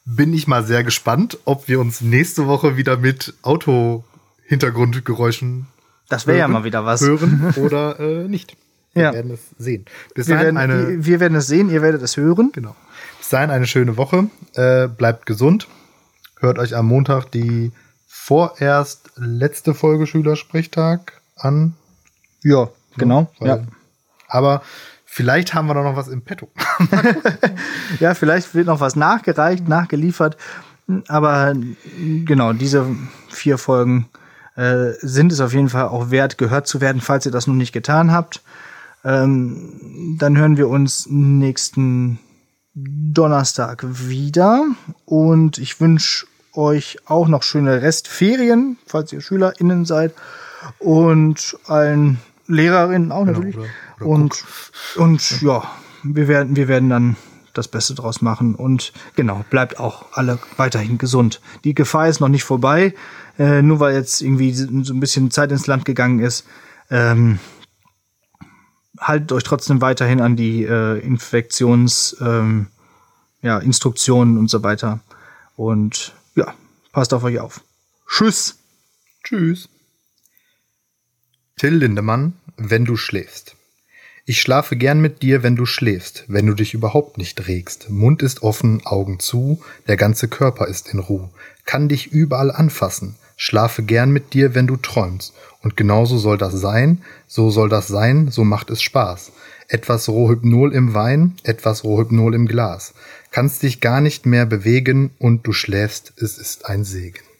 bin ich mal sehr gespannt, ob wir uns nächste Woche wieder mit Auto-Hintergrundgeräuschen das wäre ja mal wieder was. hören oder äh, nicht. Wir ja. werden es sehen. Bis wir, werden, eine, wir werden es sehen, ihr werdet es hören. Genau. Bis dahin eine schöne Woche. Äh, bleibt gesund. Hört euch am Montag die vorerst letzte Folge Schülersprechtag an. Ja, genau. Weil, ja. Aber vielleicht haben wir da noch was im Petto. ja, vielleicht wird noch was nachgereicht, nachgeliefert. Aber genau, diese vier Folgen äh, sind es auf jeden Fall auch wert, gehört zu werden, falls ihr das noch nicht getan habt. Ähm, dann hören wir uns nächsten Donnerstag wieder. Und ich wünsche euch auch noch schöne Restferien, falls ihr SchülerInnen seid. Und allen Lehrerinnen auch genau, natürlich. Oder, oder und, und ja, wir werden, wir werden dann das Beste draus machen. Und genau, bleibt auch alle weiterhin gesund. Die Gefahr ist noch nicht vorbei, äh, nur weil jetzt irgendwie so ein bisschen Zeit ins Land gegangen ist. Ähm, haltet euch trotzdem weiterhin an die äh, Infektions ähm, ja, Instruktionen und so weiter. Und ja, passt auf euch auf. Tschüss. Tschüss. Till Lindemann, wenn du schläfst. Ich schlafe gern mit dir, wenn du schläfst, wenn du dich überhaupt nicht regst. Mund ist offen, Augen zu, der ganze Körper ist in Ruhe, kann dich überall anfassen, Schlafe gern mit dir, wenn du träumst. Und genauso soll das sein, so soll das sein, so macht es Spaß. Etwas Rohhypnol im Wein, etwas Rohhypnol im Glas. Kannst dich gar nicht mehr bewegen und du schläfst, es ist ein Segen.